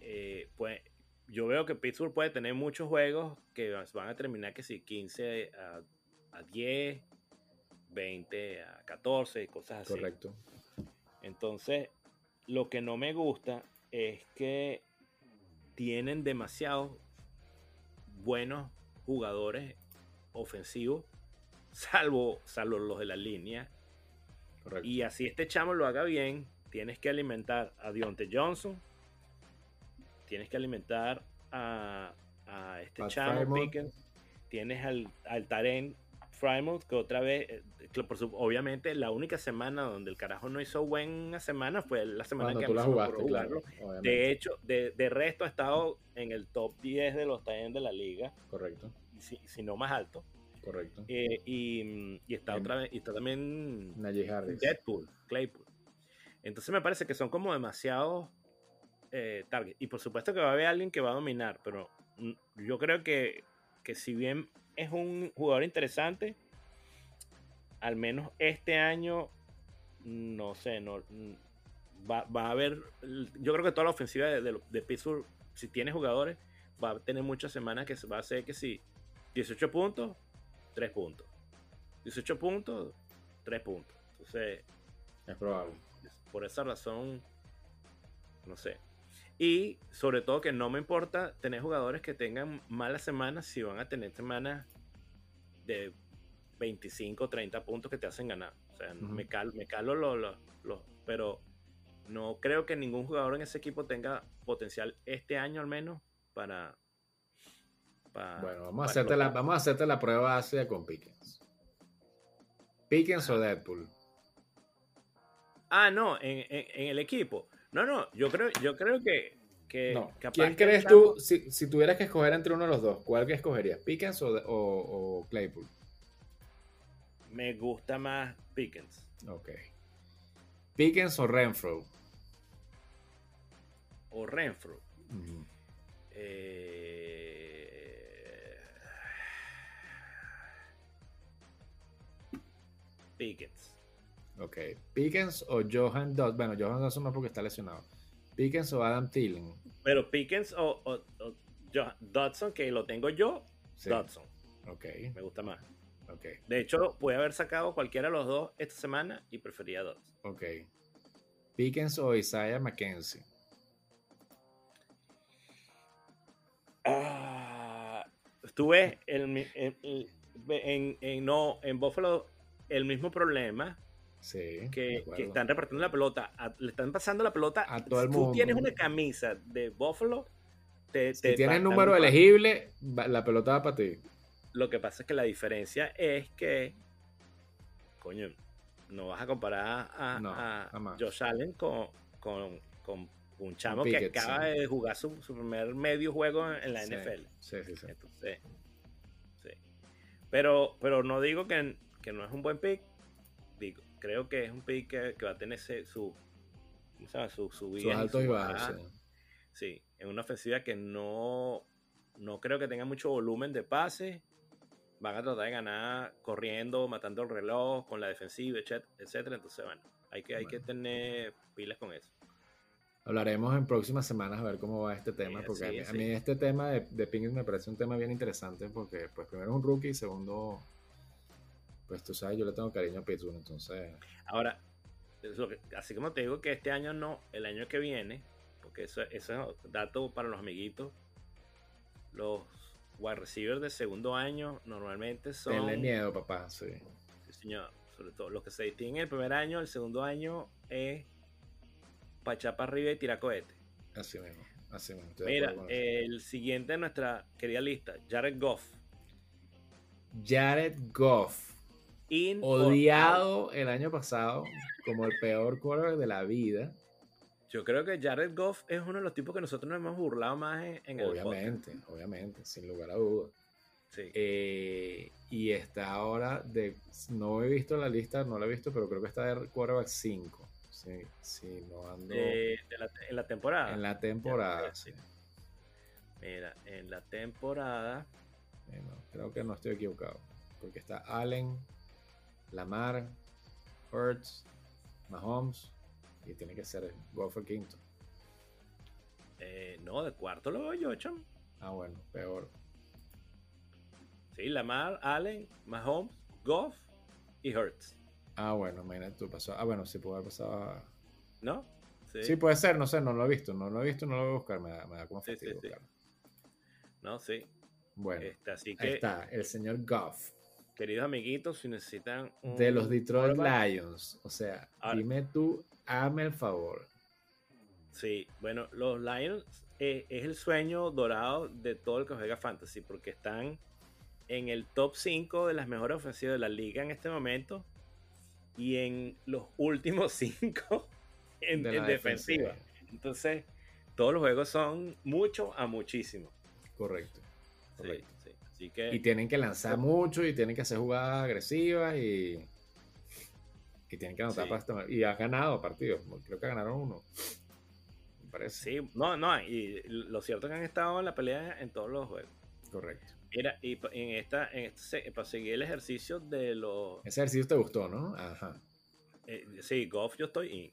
eh, pues yo veo que Pittsburgh puede tener muchos juegos que van a terminar que si 15 a, 10, 20 a 14 y cosas así. Correcto. Entonces, lo que no me gusta es que tienen demasiados buenos jugadores ofensivos, salvo, salvo los de la línea. Y así este chamo lo haga bien, tienes que alimentar a Dionte Johnson, tienes que alimentar a, este chamo Pickens, tienes al, al Taren Frymouth, que otra vez, eh, obviamente la única semana donde el carajo no hizo buena semana fue la semana que jugaste, jugarlo. de hecho, de, resto ha estado en el top 10 de los Tyrants de la liga. Correcto. Si, no más alto. Correcto. Eh, y, está otra vez, y está también Deadpool, Claypool. Entonces me parece que son como demasiados eh, targets. Y por supuesto que va a haber alguien que va a dominar, pero mm, yo creo que, que si bien es un jugador interesante. Al menos este año, no sé, no, va, a haber. Yo creo que toda la ofensiva de, de, Pittsburgh, si tiene jugadores, va a tener muchas semanas que va a ser que si 18 puntos, 3 puntos. 18 puntos, 3 puntos. Entonces, es probable. Por esa razón, no sé. Y sobre todo que no me importa tener jugadores que tengan malas semanas si van a tener semanas de 25, 30 puntos que te hacen ganar. O sea, me, calo, me calo los, pero no creo que ningún jugador en ese equipo tenga potencial este año al menos para... bueno, vamos a, hacerte la, vamos a hacerte la prueba base con Pickens. Pickens o Deadpool. Ah, no, en, en el equipo. No, no, yo creo, yo creo que. ¿Quién crees tú, si, tuvieras que escoger entre uno de los dos, cuál que escogerías? ¿Pickens o, Claypool? Me gusta más Pickens. Ok. ¿Pickens o Renfro? O Renfro. eh... Pickens. Ok. Pickens o Johan Dodson. Bueno, Johan Dodson no porque está lesionado. Pickens o Adam Thielen. Pero Pickens o, Dodson, que lo tengo yo, Dodson. Ok. Me gusta más. Ok. De hecho, puede haber sacado cualquiera de los dos esta semana y prefería Dodson. Ok. Pickens o Isaiah McKenzie. Ah, estuve en, en, no, en Buffalo el mismo problema que, están repartiendo la pelota, le están pasando la pelota a todo el mundo. Tú tienes una camisa de Buffalo, te, si tienes número elegible, la pelota va para ti. Lo que pasa es que la diferencia es que, coño, no vas a comparar a, Josh Allen con, un chamo que acaba de jugar su, primer medio juego en, la NFL. Sí, sí, sí. Entonces, sí. Pero, pero no digo que, que no es un buen pick. Digo, creo que es un pick que, va a tener su, su, su Sus altos y bajos. Sí. en una ofensiva que no, no creo que tenga mucho volumen de pase. Van a tratar de ganar corriendo, matando el reloj, con la defensiva, etcétera. Entonces, bueno, hay que, hay que tener pilas con eso. Hablaremos en próximas semanas a ver cómo va este tema, porque a, mí, este tema de, de me parece un tema bien interesante, porque pues primero es un rookie y segundo pues tú sabes, yo le tengo cariño a Pittsburgh, entonces. Ahora, así como te digo que este año no, el año que viene, porque eso, eso es dato para los amiguitos, los wide receivers de segundo año normalmente son. Tenle miedo, papá, sí. Sí, señor. Sobre todo los que se distinguen el primer año, el segundo año es para para arriba y tirar cohete. Así mismo, así mismo. Mira, el siguiente de nuestra querida lista, Jared Goff. Jared Goff odiado el año pasado como el peor quarterback de la vida. Yo creo que Jared Goff es uno de los tipos que nosotros nos hemos burlado más en, el Obviamente, obviamente, sin lugar a dudas. Eh, y está ahora de. No he visto la lista, no la he visto, pero creo que está de quarterback 5. Sí, no ando. en la temporada. En la temporada, Mira, en la temporada. creo que no estoy equivocado. Porque está Allen, Lamar, Hurts, Mahomes y tiene que ser Goff el quinto. Eh, no, de cuarto lo veo yo, chamo. Ah, bueno, peor. Sí, Lamar, Allen, Mahomes, Goff y Hurts. Ah, bueno, imagínate tú pasó. Ah, bueno, sí puede haber pasado. ¿No? Sí. puede ser, no sé, no lo he visto, no lo he visto, no lo voy a buscar, me da, me da como sí, sí, No, sí. Bueno, Este, así ahí que, está, el señor Goff. Queridos amiguitos, si necesitan un De los Detroit quarterback, Lions. O sea, Ahora- dime tú, hazme el favor. Sí, bueno, los Lions eh, es el sueño dorado de todo el que juega fantasy, porque están en el top 5 de las mejores ofensivas de la liga en este momento y en los últimos 5 en, de en la defensiva. Entonces, todos los juegos son mucho a muchísimo. Correcto. Correcto. sí. Así que Y tienen que lanzar mucho y tienen que hacer jugadas agresivas y, y tienen que anotar Sí. para Y han ganado partidos. Creo que ganaron uno. Me parece. sí, no, no, y lo cierto es que han estado en la pelea en todos los juegos. Correcto. Mira, y en esta, en este, para seguir el ejercicio de los Ese ejercicio te gustó, ¿no? Ajá. Eh, sí, golf yo estoy in.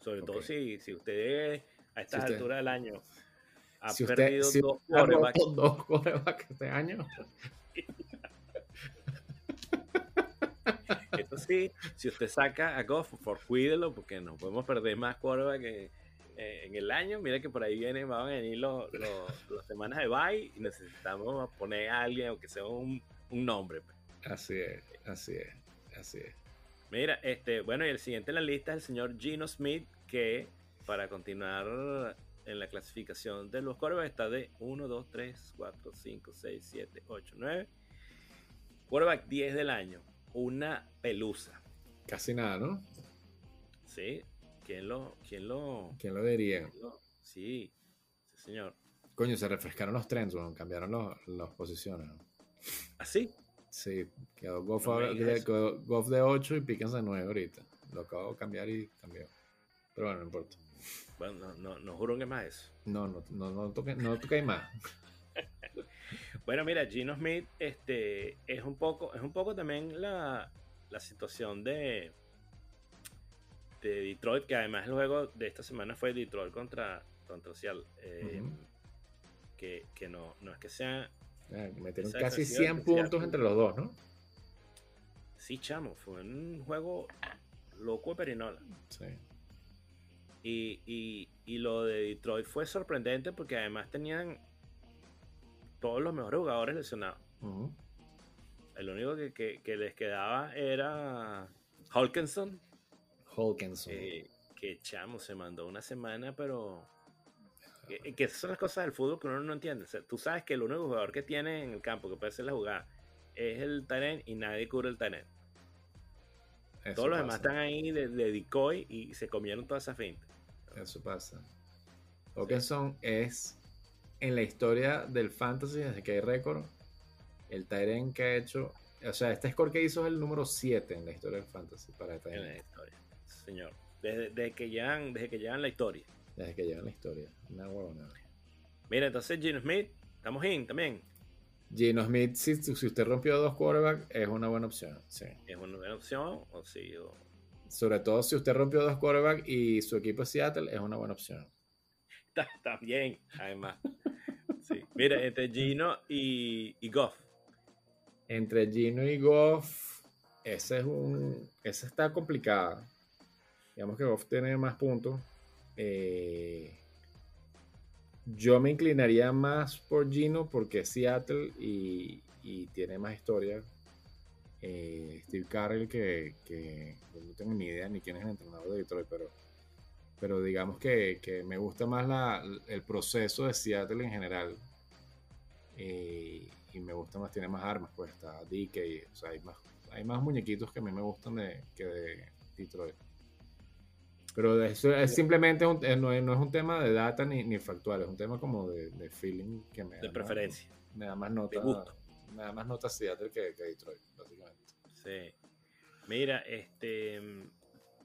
Sobre todo si, si usted a estas usted- alturas del año ha si usted, perdido si dos roto dos quarterbacks este año, eso sí, si usted saca a golf, por cuídelo, porque no podemos perder más eh, en el año. Mira que por ahí vienen, van a venir los, los- las semanas de bye y necesitamos poner a alguien, aunque sea un, un nombre. pues. así es, así es, así es. Mira, este, bueno, y el siguiente en la lista es el señor Gino Smith, que para continuar en la clasificación de los quarterbacks está de 1, 2, 3, 4, 5, 6, 7, 8, 9. Quarterback 10 del año. Una pelusa. Casi nada, ¿no? ¿Sí? ¿Quién lo...? ¿Quién lo...? ¿Quién lo diría? quién lo- Sí, sí, señor. Coño, se refrescaron los trends, bueno, cambiaron los, las posiciones. ¿no? ¿Así? Sí, quedó Goff, No de, Goff de 8 y Pickens de 9 ahorita. Lo acabo de cambiar y cambió. Pero bueno, no importa. Bueno, no, no, no juro que más eso. No, no, no, no toque, no toque más. Bueno, mira, Gino Smith este, es, un poco, es un poco también la, la situación de, de Detroit, que además el juego de esta semana fue Detroit contra, contra Seattle. eh, que, que no, no es que sea. Ah, Metieron casi defensiva 100 de puntos entre los dos, ¿no? Sí, chamo, fue un juego loco de Perinola. Sí. Y, y, y lo de Detroit fue sorprendente porque además tenían todos los mejores jugadores lesionados. El único que, que- que les quedaba era Hawkinson. Hawkinson. Eh, que chamo se mandó una semana, pero. Que, que esas son las cosas del fútbol que uno no entiende. O sea, tú sabes que el único jugador que tiene en el campo que puede hacer la jugada es el Taren y nadie cubre el Taren. Todos los demás están ahí de, de decoy y se comieron toda esa finta. Eso pasa. Hawkinson es en la historia del fantasy, desde que hay récord, el Tyren que ha hecho. O sea, este score que hizo es el número 7 en la historia del fantasy para En la Tyren. historia. Señor. Desde, desde que llevan, desde que llevan la historia. Desde que lleva en la historia. Una huevonada. Mira, entonces Gino Smith, estamos in también. Gino Smith, si, si usted rompió dos quarterbacks, es una buena opción. Sí. Es una buena opción. O sí, o- Sobre todo si usted rompió dos quarterbacks y su equipo es Seattle, es una buena opción. Está, está bien, además. Sí. Mira, entre Gino y, y Goff. Entre Gino y Goff, ese es un. Esa está complicada. Digamos que Goff tiene más puntos. Eh, yo me inclinaría más por Gino porque es Seattle y, y tiene más historia. Eh, Steve Carroll, que, no tengo ni idea ni quién es el entrenador de Detroit, pero, pero digamos que, que me gusta más la, el proceso de Seattle en general. Eh, y me gusta más, tiene más armas, pues está DK, o sea, hay más, hay más muñequitos que a mí me gustan de, que de Detroit. Pero de eso es simplemente un- eh, no, es, no es un tema de data ni, ni factual, es un tema como de, de feeling que me da De más- preferencia. me da más nota, gusto. Me da más nota Seattle que, que Detroit, básicamente. Sí. Mira, este.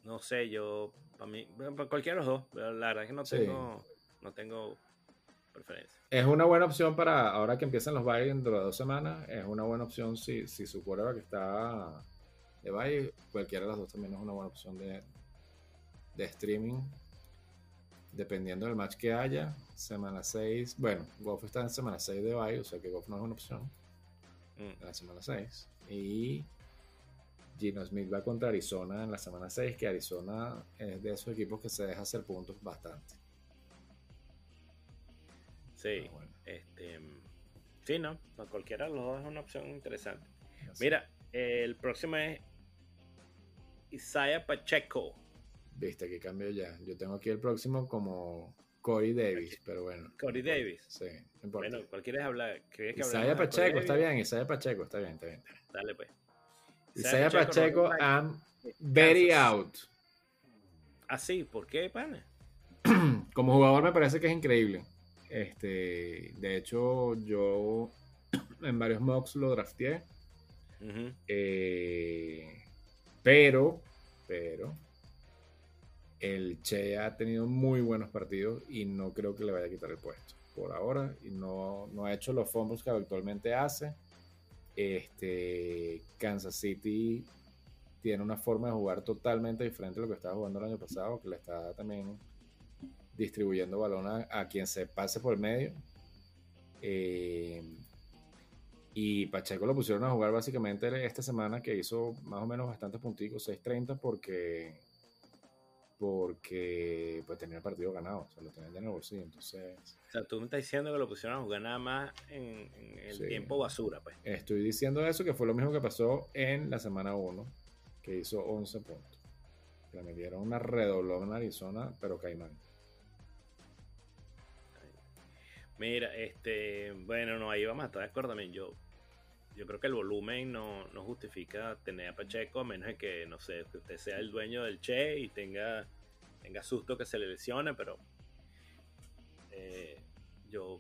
No sé, yo. Para mí. Para cualquiera de los dos. Pero la verdad es que no Sí. tengo. No tengo preferencia. Es una buena opción para ahora que empiezan los bye dentro de dos semanas. Es una buena opción si, si su quarterback está de bye. Cualquiera de las dos también es una buena opción de, de streaming. Dependiendo del match que haya. Semana 6. Bueno, Goff está en semana 6 de bye, o sea que Goff no es una opción. Mm, En la semana 6. Y Gino Smith va contra Arizona en la semana 6, que Arizona es de esos equipos que se deja hacer puntos bastante. Sí. Ah, bueno. Este. Sí, no, no, cualquiera de los dos es una opción interesante. Mira, el próximo es Isaiah Pacheco. Viste que cambio ya. Yo tengo aquí el próximo como Corey Davis, pero bueno. Corey Davis. Sí, no importa. Bueno, cualquiera hablar. Que Isaiah Pacheco, está bien, Isaiah Pacheco, está bien, está bien. Dale pues. Isaiah Pacheco, I'm very out. ¿Ah, sí? ¿Por qué, pana? Como jugador me parece que es increíble. Este, de hecho, yo en varios mocks lo drafteé. Eh, pero, pero, el Che ha tenido muy buenos partidos y no creo que le vaya a quitar el puesto por ahora. Y no, no ha hecho los fumbles que actualmente hace. Este, Kansas City tiene una forma de jugar totalmente diferente a lo que estaba jugando el año pasado, que le está también distribuyendo balón a, quien se pase por el medio. Eh, y Pacheco lo pusieron a jugar básicamente esta semana que hizo más o menos bastantes punticos, 6.30 porque porque pues tenía el partido ganado, o sea, lo tenían en el bolsillo, entonces... O sea, tú me estás diciendo que lo pusieron a jugar nada más en, el tiempo basura, pues. Estoy diciendo eso, que fue lo mismo que pasó en la semana 1, que hizo 11 puntos. Le metieron una redobló en Arizona, pero Caimán. Mira, este, bueno, no, ahí vamos a estar de acuerdo también. Yo, yo creo que el volumen no, justifica tener a Pacheco, a menos de que, no sé, que usted sea el dueño del Che y tenga, tenga susto que se le lesione, pero eh, yo,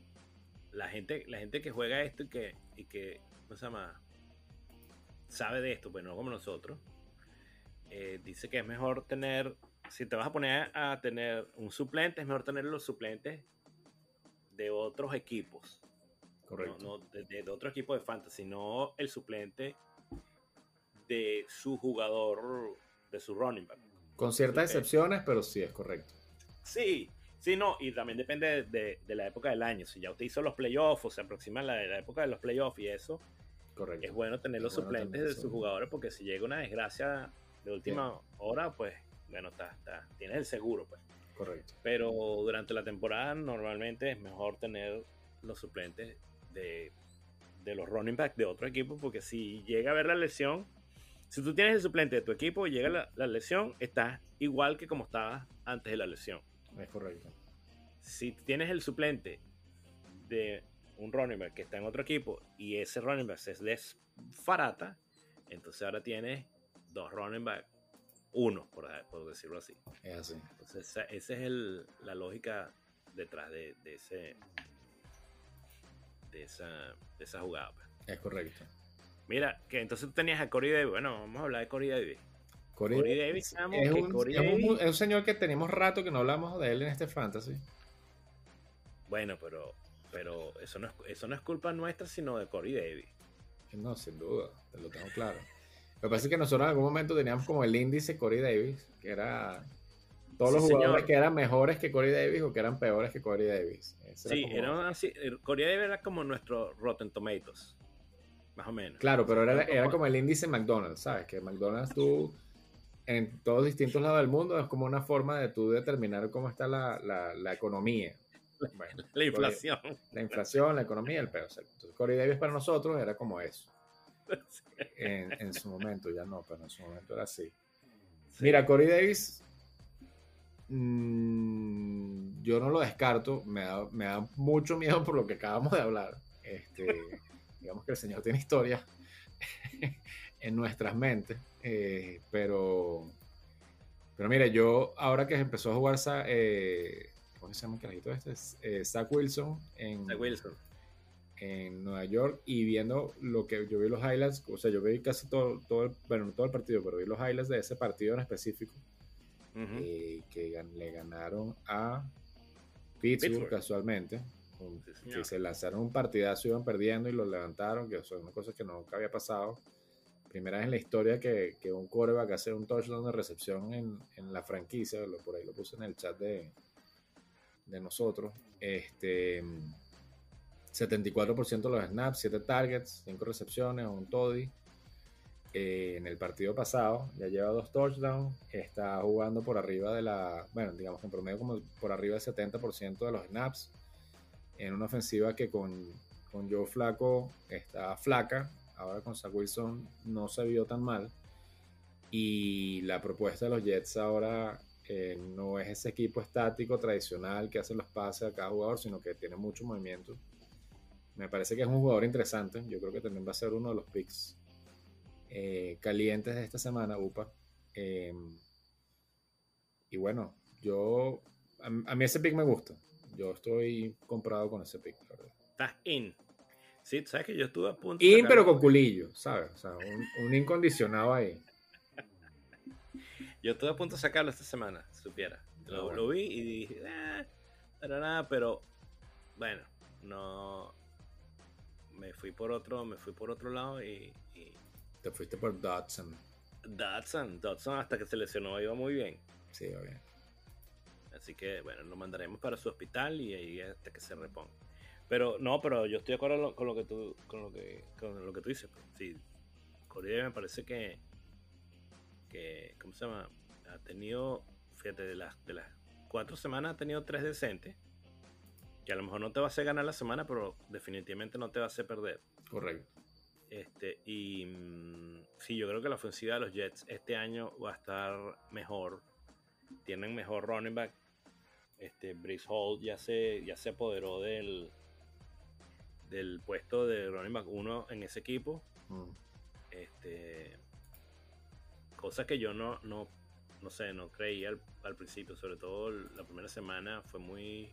la gente, la gente que juega esto y que, y que, ¿cómo se llama? Sabe de esto, pues no como nosotros, eh, dice que es mejor tener, si te vas a poner a tener un suplente, es mejor tener los suplentes de otros equipos. Correcto. No, de, otro equipo de fantasy, no el suplente de su jugador, de su running back. Con ciertas excepciones, pero sí es correcto. Sí, sí, no, y también depende de, la época del año. Si ya usted hizo los playoffs o se aproxima la, la época de los playoffs y eso, Correcto. es bueno tener los suplentes de sus jugadores porque si llega una desgracia de última hora, pues bueno, está, está, tienes el seguro, pues. Correcto. Pero durante la temporada normalmente es mejor tener los suplentes de, los running backs de otro equipo, porque si llega a ver la lesión, si tú tienes el suplente de tu equipo y llega la, lesión, estás igual que como estabas antes de la lesión. Es correcto. Si tienes el suplente de un running back que está en otro equipo y ese running back se desfarata, entonces ahora tienes dos running backs uno, por, decirlo así. Es así. Entonces, esa, es la lógica detrás de, ese de esa, de esa jugada. Pues. Es correcto. Mira, que entonces tú tenías a Corey Davis. Bueno, vamos a hablar de Corey Davis. Corey, Davis, es, un, señor que tenemos rato que no hablamos de él en este fantasy. Bueno, pero, pero eso, no es, eso no es culpa nuestra, sino de Corey Davis. No, sin duda, te lo tengo claro. Lo que pasa es que nosotros en algún momento teníamos como el índice Corey Davis, que era todos los jugadores que eran mejores que Corey Davis o que eran peores que Corey Davis. sí, era así. Corey Davis era como nuestro Rotten Tomatoes, más o menos. Claro, pero era, era como el índice McDonald's, ¿sabes? Que McDonald's tú, en todos distintos lados del mundo, es como una forma de tú determinar cómo está la, la, economía. la inflación. la inflación, la economía, el pedo. Entonces, Corey Davis para nosotros era como eso. en, su momento, ya no, pero en su momento era así. Mira, Corey Davis, mm, yo no lo descarto, me da, me da, mucho miedo por lo que acabamos de hablar. Este, digamos que el señor tiene historia en nuestras mentes, eh, pero, pero mira, yo ahora que empezó a jugar, eh, ¿cómo se llama el carajito este? Eh, Zach Wilson en, Zach Wilson en Nueva York y viendo lo que yo vi los highlights, o sea, yo vi casi todo, todo el, bueno, no todo el partido, pero vi los highlights de ese partido en específico, eh, que le ganaron a Pittsburgh, casualmente, que se lanzaron un partidazo, iban perdiendo y lo levantaron, que eso es una cosa que nunca había pasado. Primera vez en la historia que, que un coreback hace un touchdown de recepción en, en la franquicia, por ahí lo puse en el chat de, de nosotros. Este 74% de los snaps, 7 targets, 5 recepciones, un toddy. Eh, en el partido pasado ya lleva dos touchdowns, está jugando por arriba de la, bueno, digamos en promedio como por arriba del 70% de los snaps, en una ofensiva que con, con Joe Flaco está flaca, ahora con Zach Wilson no se vio tan mal. Y la propuesta de los Jets ahora eh, no es ese equipo estático tradicional que hace los pases a cada jugador, sino que tiene mucho movimiento. Me parece que es un jugador interesante. Yo creo que también va a ser uno de los picks eh, calientes de esta semana, UPA. Eh, y bueno, yo. A, mí ese pick me gusta. Yo estoy comprado con ese pick, Estás in. Sí, sabes que yo estuve a punto. In, pero con culillo, ¿sabes? O sea, un, incondicionado ahí. yo estuve a punto de sacarlo esta semana, supiera. Lo, lo vi y dije, eh, pero nada, pero bueno, no. Me fui por otro, me fui por otro lado y. Te fuiste por Dodson. Dodson, Dodson hasta que se lesionó iba muy bien. Sí, va bien. Así que bueno, lo mandaremos para su hospital y ahí hasta que se reponga. Pero no, pero yo estoy de acuerdo con lo que tú, con lo que, con lo que tú dices. Sí, Corea me parece que, que, ¿cómo se llama? Ha tenido, fíjate, de las, de las cuatro semanas ha tenido tres decentes. Que a lo mejor no te va a hacer ganar la semana, pero definitivamente no te va a hacer perder. Correcto. Este, y mm, sí, yo creo que la ofensiva de los Jets este año va a estar mejor. Tienen mejor running back. Este, Brice Hall ya se, ya se apoderó del, del puesto de running back 1 en ese equipo. Mm. Este, cosa que yo no, no, no sé, no creía al, principio, sobre todo la primera semana fue muy,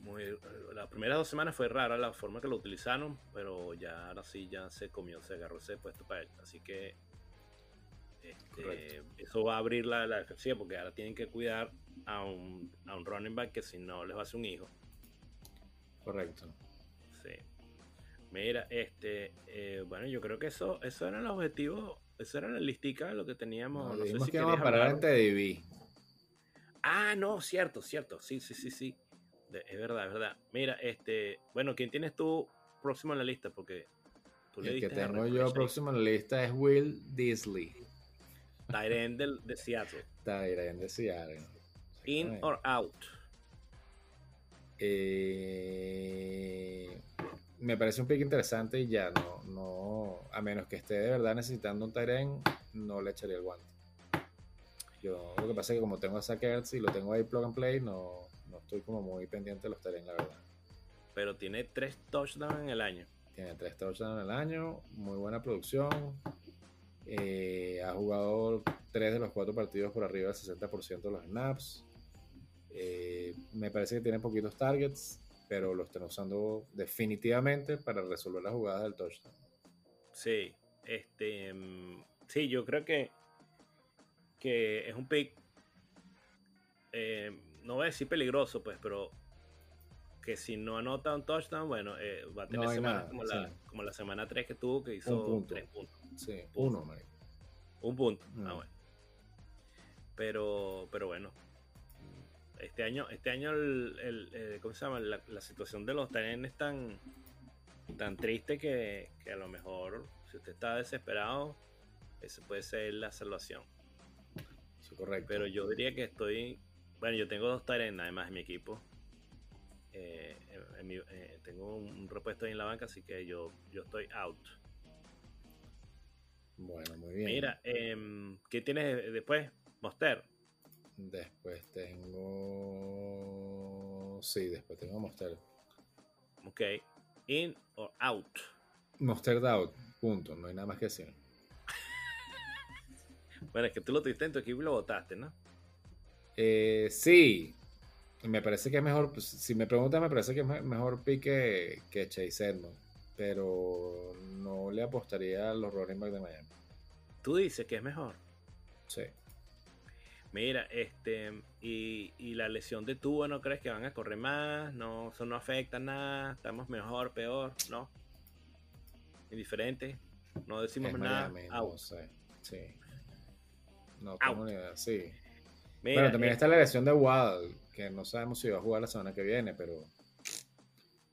muy, las primeras dos semanas fue rara la forma que lo utilizaron, pero ya ahora sí ya se comió, se agarró ese puesto para él, así que este, eso va a abrir la, la defensiva porque ahora tienen que cuidar a un, a un running back que si no les va a hacer un hijo. Correcto. Sí. Mira, este, eh, bueno, yo creo que eso, eso era el objetivo, eso era la listica lo que teníamos. No, sé si que vamos a parar antes de Ah, no, cierto, cierto. Sí, sí, sí, sí. Es verdad, es verdad. Mira, este, bueno, ¿quién tienes tú próximo en la lista? Porque tú le El que tengo yo próximo en la lista es Will Disley. Tyren de Seattle. Tyren de Seattle. In or out. Eh, me parece un pick interesante y ya no, no, a menos que esté de verdad necesitando un Tyren, no le echaría el guante. Yo lo que pasa es que como tengo a Zach y lo tengo ahí plug and play, no, no estoy como muy pendiente de los Tyren, la verdad. Pero tiene tres touchdowns en el año. Tiene tres touchdowns en el año, muy buena producción. Eh, ha jugado tres de los cuatro partidos por arriba del 60% de los snaps. Eh, me parece que tiene poquitos targets, pero lo están usando definitivamente para resolver las jugadas del touchdown. Sí, este, mm, sí, yo creo que, que es un pick, eh, no voy a decir peligroso, pues, pero que si no anota un touchdown, bueno, eh, va a tener semanas como, la, como la semana 3 que tuvo, que hizo un punto. puntos. Sí, uno, Un punto, ah, mm. bueno. Pero, pero bueno, este año, este año el, eh, ¿cómo se llama? La, situación de los TN es tan, tan triste que, a lo mejor si usted está desesperado, ese puede ser la salvación. correcto. Pero yo diría que estoy, bueno, yo tengo dos TN además en mi equipo. Eh, eh, tengo un, repuesto ahí en la banca, así que yo, yo estoy out. Bueno, muy bien. Mira, em, ¿qué tienes después? Monster. Después tengo. Sí, después tengo Monster. Ok. In or out. Monster out. Punto. No hay nada más que decir. bueno, es que tú lo tuviste en tu equipo y lo votaste, ¿no? Eh, sí. Me parece que es mejor. Pues, si me preguntas, me parece que es mejor pique que Chase Edmond. Pero no le apostaría a los running back de Miami. ¿Tú dices que es mejor? Sí. Mira, este, y, y, la lesión de tubo, ¿no crees que van a correr más? No, eso no afecta nada, estamos mejor, peor, ¿no? Indiferente, no decimos nada. no sé, sí. No tengo ni idea, sí. Bueno, también eh, está la lesión de Waddle, que no sabemos si va a jugar la semana que viene, pero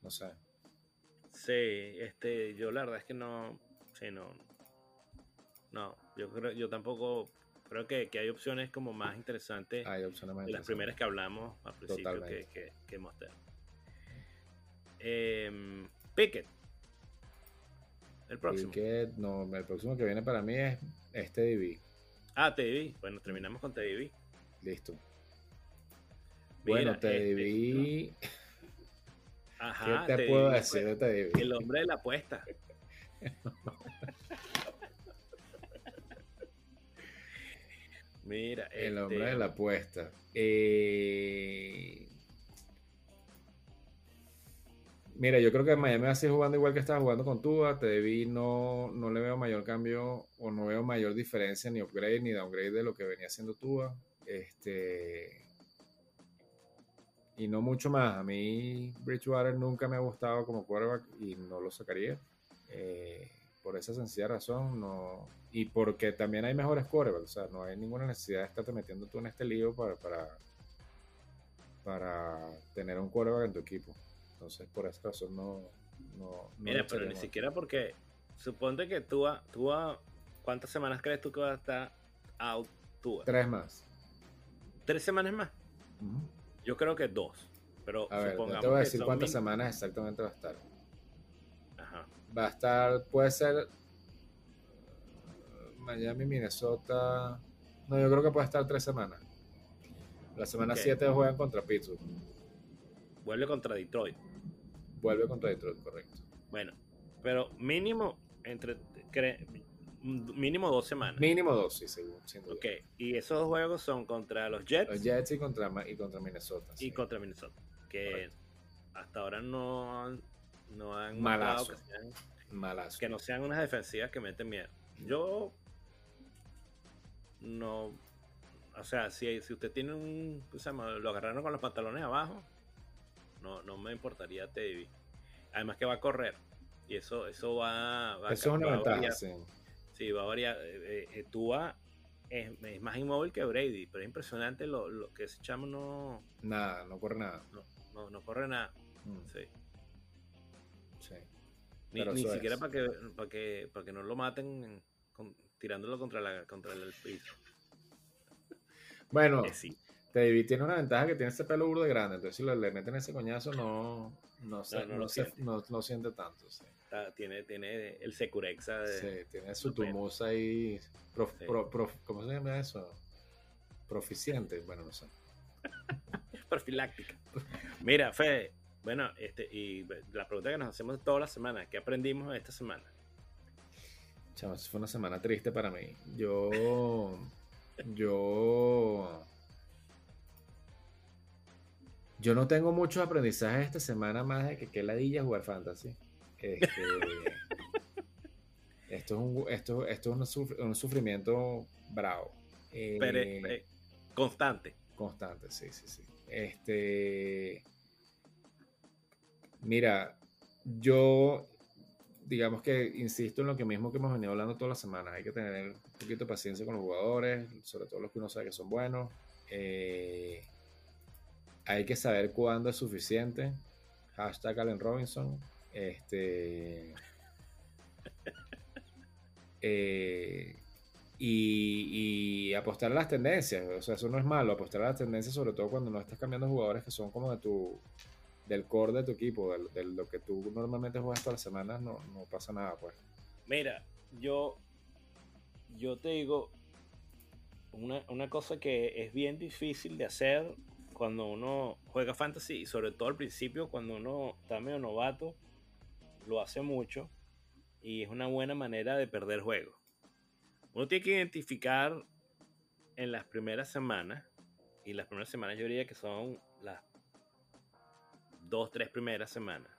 no sé. Sí, este, yo la verdad es que no, sí, no, no, yo creo, yo tampoco creo que, que, hay opciones como más interesantes. Hay opciones más Las primeras que hablamos al principio que, que, que em, Pickett. El próximo. Pickett, no, el próximo que viene para mí es este DB. Ah, TDB. Bueno, terminamos con TDB. Listo. Mira, bueno, este, TDB. Ajá, ¿Qué te puedo decir pues, de TDB? El hombre de la apuesta. Mira, El hombre este, de la apuesta. Eh, Mira, yo creo que Miami va a seguir jugando igual que estaba jugando con Tua. TDB no, no le veo mayor cambio o no veo mayor diferencia ni upgrade ni downgrade de lo que venía haciendo Tua. Este. Y no mucho más. A mí, Bridgewater nunca me ha gustado como quarterback y no lo sacaría. Eh, por esa sencilla razón, no. Y porque también hay mejores quarterbacks. O sea, no hay ninguna necesidad de estarte metiendo tú en este lío para, para, para tener un quarterback en tu equipo. Entonces, por esa razón no. no, no Mira, pero ni siquiera porque. Suponte que tú, tú ¿Cuántas semanas crees tú que va a estar out más. Tres más. ¿Tres semanas más? Yo creo que dos. Pero A ver, supongamos te voy a decir cuántas semanas exactamente va a estar. Ajá. Va a estar, puede ser eh, Miami, Minnesota. No, yo creo que puede estar tres semanas. La semana Ok. 7 juegan contra Pittsburgh. Vuelve contra Detroit. Vuelve contra Detroit, correcto. Bueno, pero mínimo entre cre- mínimo dos semanas. Mínimo dos, sí, duda. Ok, y esos dos juegos son contra los Jets Los Jets y contra, y contra Minnesota. y sí. contra Minnesota. Que Correcto. hasta ahora no han, no han Malazo. que, sean- Malazo. que no sean unas defensivas que meten miedo. Yo no. O sea, si, si usted tiene un. ¿cómo se llama? Lo agarraron con los pantalones abajo. No, no me importaría TDB. Además que va a correr. Y eso, eso va, va a- Eso es una ventaja, sí. Sí, va a variar. Eh, eh, Tua es, es más inmóvil que Brady, pero es impresionante lo, lo que ese chamo no, Nada, no corre nada. no, no, no corre nada. Mm, Sí. sí. Ni, ni siquiera para que, para que, para que no lo maten con- tirándolo contra, la, contra el piso. Bueno, Eh, sí. David tiene una ventaja que tiene ese pelo burdo de grande. Entonces, si le, le meten ese coñazo, no, no, se- No, no no lo siente. no siente tanto. Sí. Está- tiene, tiene el Securexa de. Sí, tiene su tumusa ahí. prof- Sí. pro- prof- ¿Cómo se llama eso? Proficiente. Bueno, no sé. profiláctica. Mira, Fede, bueno, este, y la pregunta que nos hacemos toda la semana, ¿qué aprendimos esta semana? Chavos, fue una semana triste para mí. Yo. Yo. Yo no tengo muchos aprendizajes esta semana más de que qué ladilla jugar fantasy. Este, esto es un, esto, esto es un, suf- un sufrimiento bravo. Eh, Pero, eh, constante. Constante, sí, sí, sí. Este. Mira, yo digamos que insisto en lo que mismo que hemos venido hablando todas las semanas. Hay que tener un poquito de paciencia con los jugadores, sobre todo los que uno sabe que son buenos. Eh, hay que saber cuándo es suficiente. Hashtag Allen Robinson. Este. eh, y, apostar a las tendencias. O sea, eso no es malo, apostar a las tendencias, sobre todo cuando no estás cambiando jugadores que son como de tu del core de tu equipo, de, lo que tú normalmente juegas todas las semanas, no, no pasa nada, pues. Mira, yo, yo te digo una, una cosa que es bien difícil de hacer cuando uno juega fantasy y sobre todo al principio cuando uno está medio novato, lo hace mucho y es una buena manera de perder juego. Uno tiene que identificar en las primeras semanas, y las primeras semanas yo diría que son las dos, tres primeras semanas,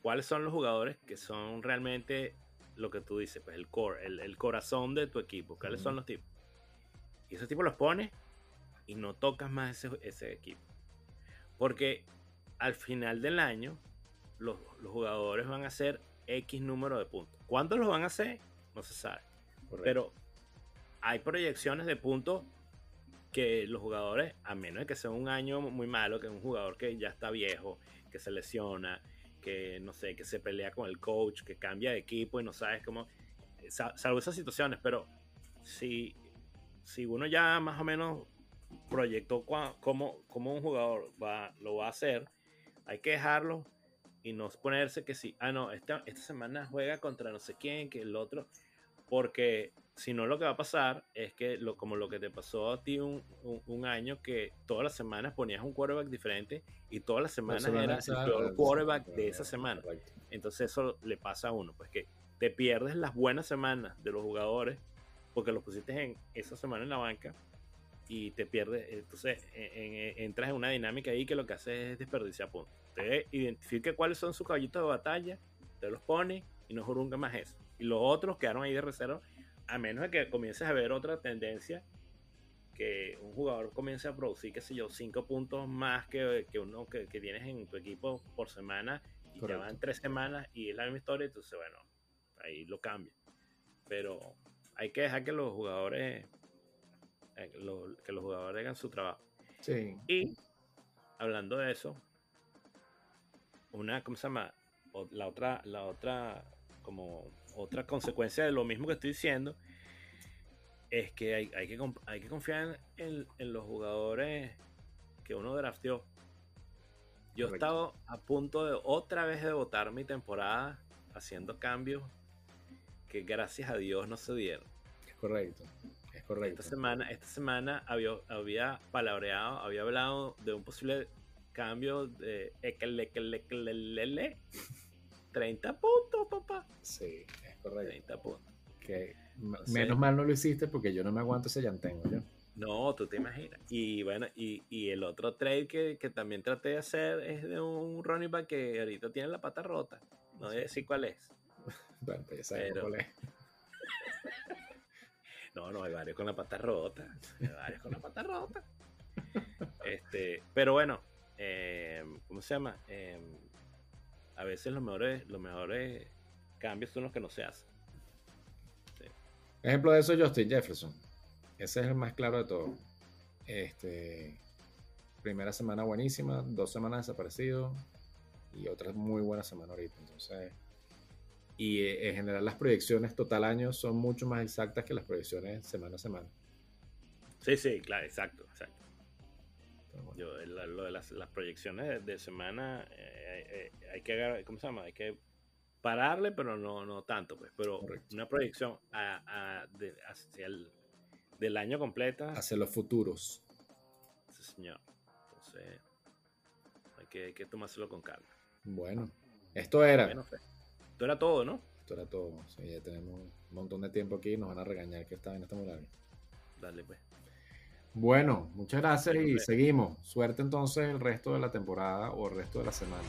cuáles son los jugadores que son realmente lo que tú dices, pues el core, el, el corazón de tu equipo, cuáles son los tipos. Y esos tipos los pones y no tocas más ese, ese equipo. Porque al final del año, los, los jugadores van a hacer X número de puntos. ¿Cuántos los van a hacer? No se sabe. Correcto. Pero hay proyecciones de puntos que los jugadores, a menos de que sea un año muy malo, que es un jugador que ya está viejo, que se lesiona, que no sé, que se pelea con el coach, que cambia de equipo y no sabes cómo, sa- salvo esas situaciones, pero si, si uno ya más o menos proyectó cómo, cómo un jugador va, lo va a hacer, hay que dejarlo y no ponerse que sí, ah, no, esta, esta semana juega contra no sé quién, que el otro, porque si no lo que va a pasar es que, lo, como lo que te pasó a ti un, un, año, que todas las semanas ponías un quarterback diferente y todas las semanas era el peor quarterback de esa semana. Entonces eso le pasa a uno, pues que te pierdes las buenas semanas de los jugadores porque los pusiste en esa semana en la banca y te pierdes. Entonces entras en una dinámica ahí que lo que hace es desperdiciar puntos. Usted identifique cuáles son sus caballitos de batalla, te los pone y no jurunga más eso. Y los otros quedaron ahí de reserva, a menos de que comiences a ver otra tendencia, que un jugador comience a producir, qué sé yo, cinco puntos más que, que uno que, que, tienes en tu equipo por semana y ya van tres semanas y es la misma historia, entonces bueno, ahí lo cambia. Pero hay que dejar que los jugadores eh, que los jugadores hagan su trabajo. Sí. Y hablando de eso, una, ¿cómo se llama? la otra, la otra, como otra consecuencia de lo mismo que estoy diciendo, es que hay, hay, que, hay que confiar en, en, los jugadores que uno drafteó. Yo he estado a punto de otra vez de votar mi temporada haciendo cambios que gracias a Dios no se dieron. Es correcto. Es correcto. Esta semana, esta semana había, había palabreado, había hablado de un posible cambio de 30 puntos, papá. Sí, es correcto. 30 puntos. Que menos mal no lo hiciste porque yo no me aguanto ese llantengo yo. No, tú te imaginas. Y bueno, y, y el otro trade que, que, también traté de hacer es de un running back que ahorita tiene la pata rota. No voy a decir cuál es. bueno, pues ya sabes cuál es. no, no, hay varios con la pata rota. Hay varios con la pata rota. Este, pero bueno, eh, ¿cómo se llama? Eh, a veces los mejores, los mejores cambios son los que no se hacen. Ejemplo de eso, Justin Jefferson. Ese es el más claro de todo. Este, primera semana buenísima, dos semanas desaparecido y otra muy buena semana ahorita. Entonces, y eh, en general las proyecciones total año son mucho más exactas que las proyecciones semana a semana. Sí, sí, claro, exacto, exacto. Yo, lo de las, proyecciones de, semana eh, eh, hay que ¿cómo se llama? Hay que pararle, pero no, no tanto, pues. Pero una proyección a, hacia el del año completa. Hacia los futuros. Sí, señor. Entonces, hay que, hay que tomárselo con calma. Bueno, esto era. esto era todo, ¿no? Esto era todo. ya tenemos un montón de tiempo aquí y nos van a regañar que está en esta moral. Dale, pues. Bueno, muchas gracias y seguimos. Suerte entonces el resto de la temporada o el resto de la semana.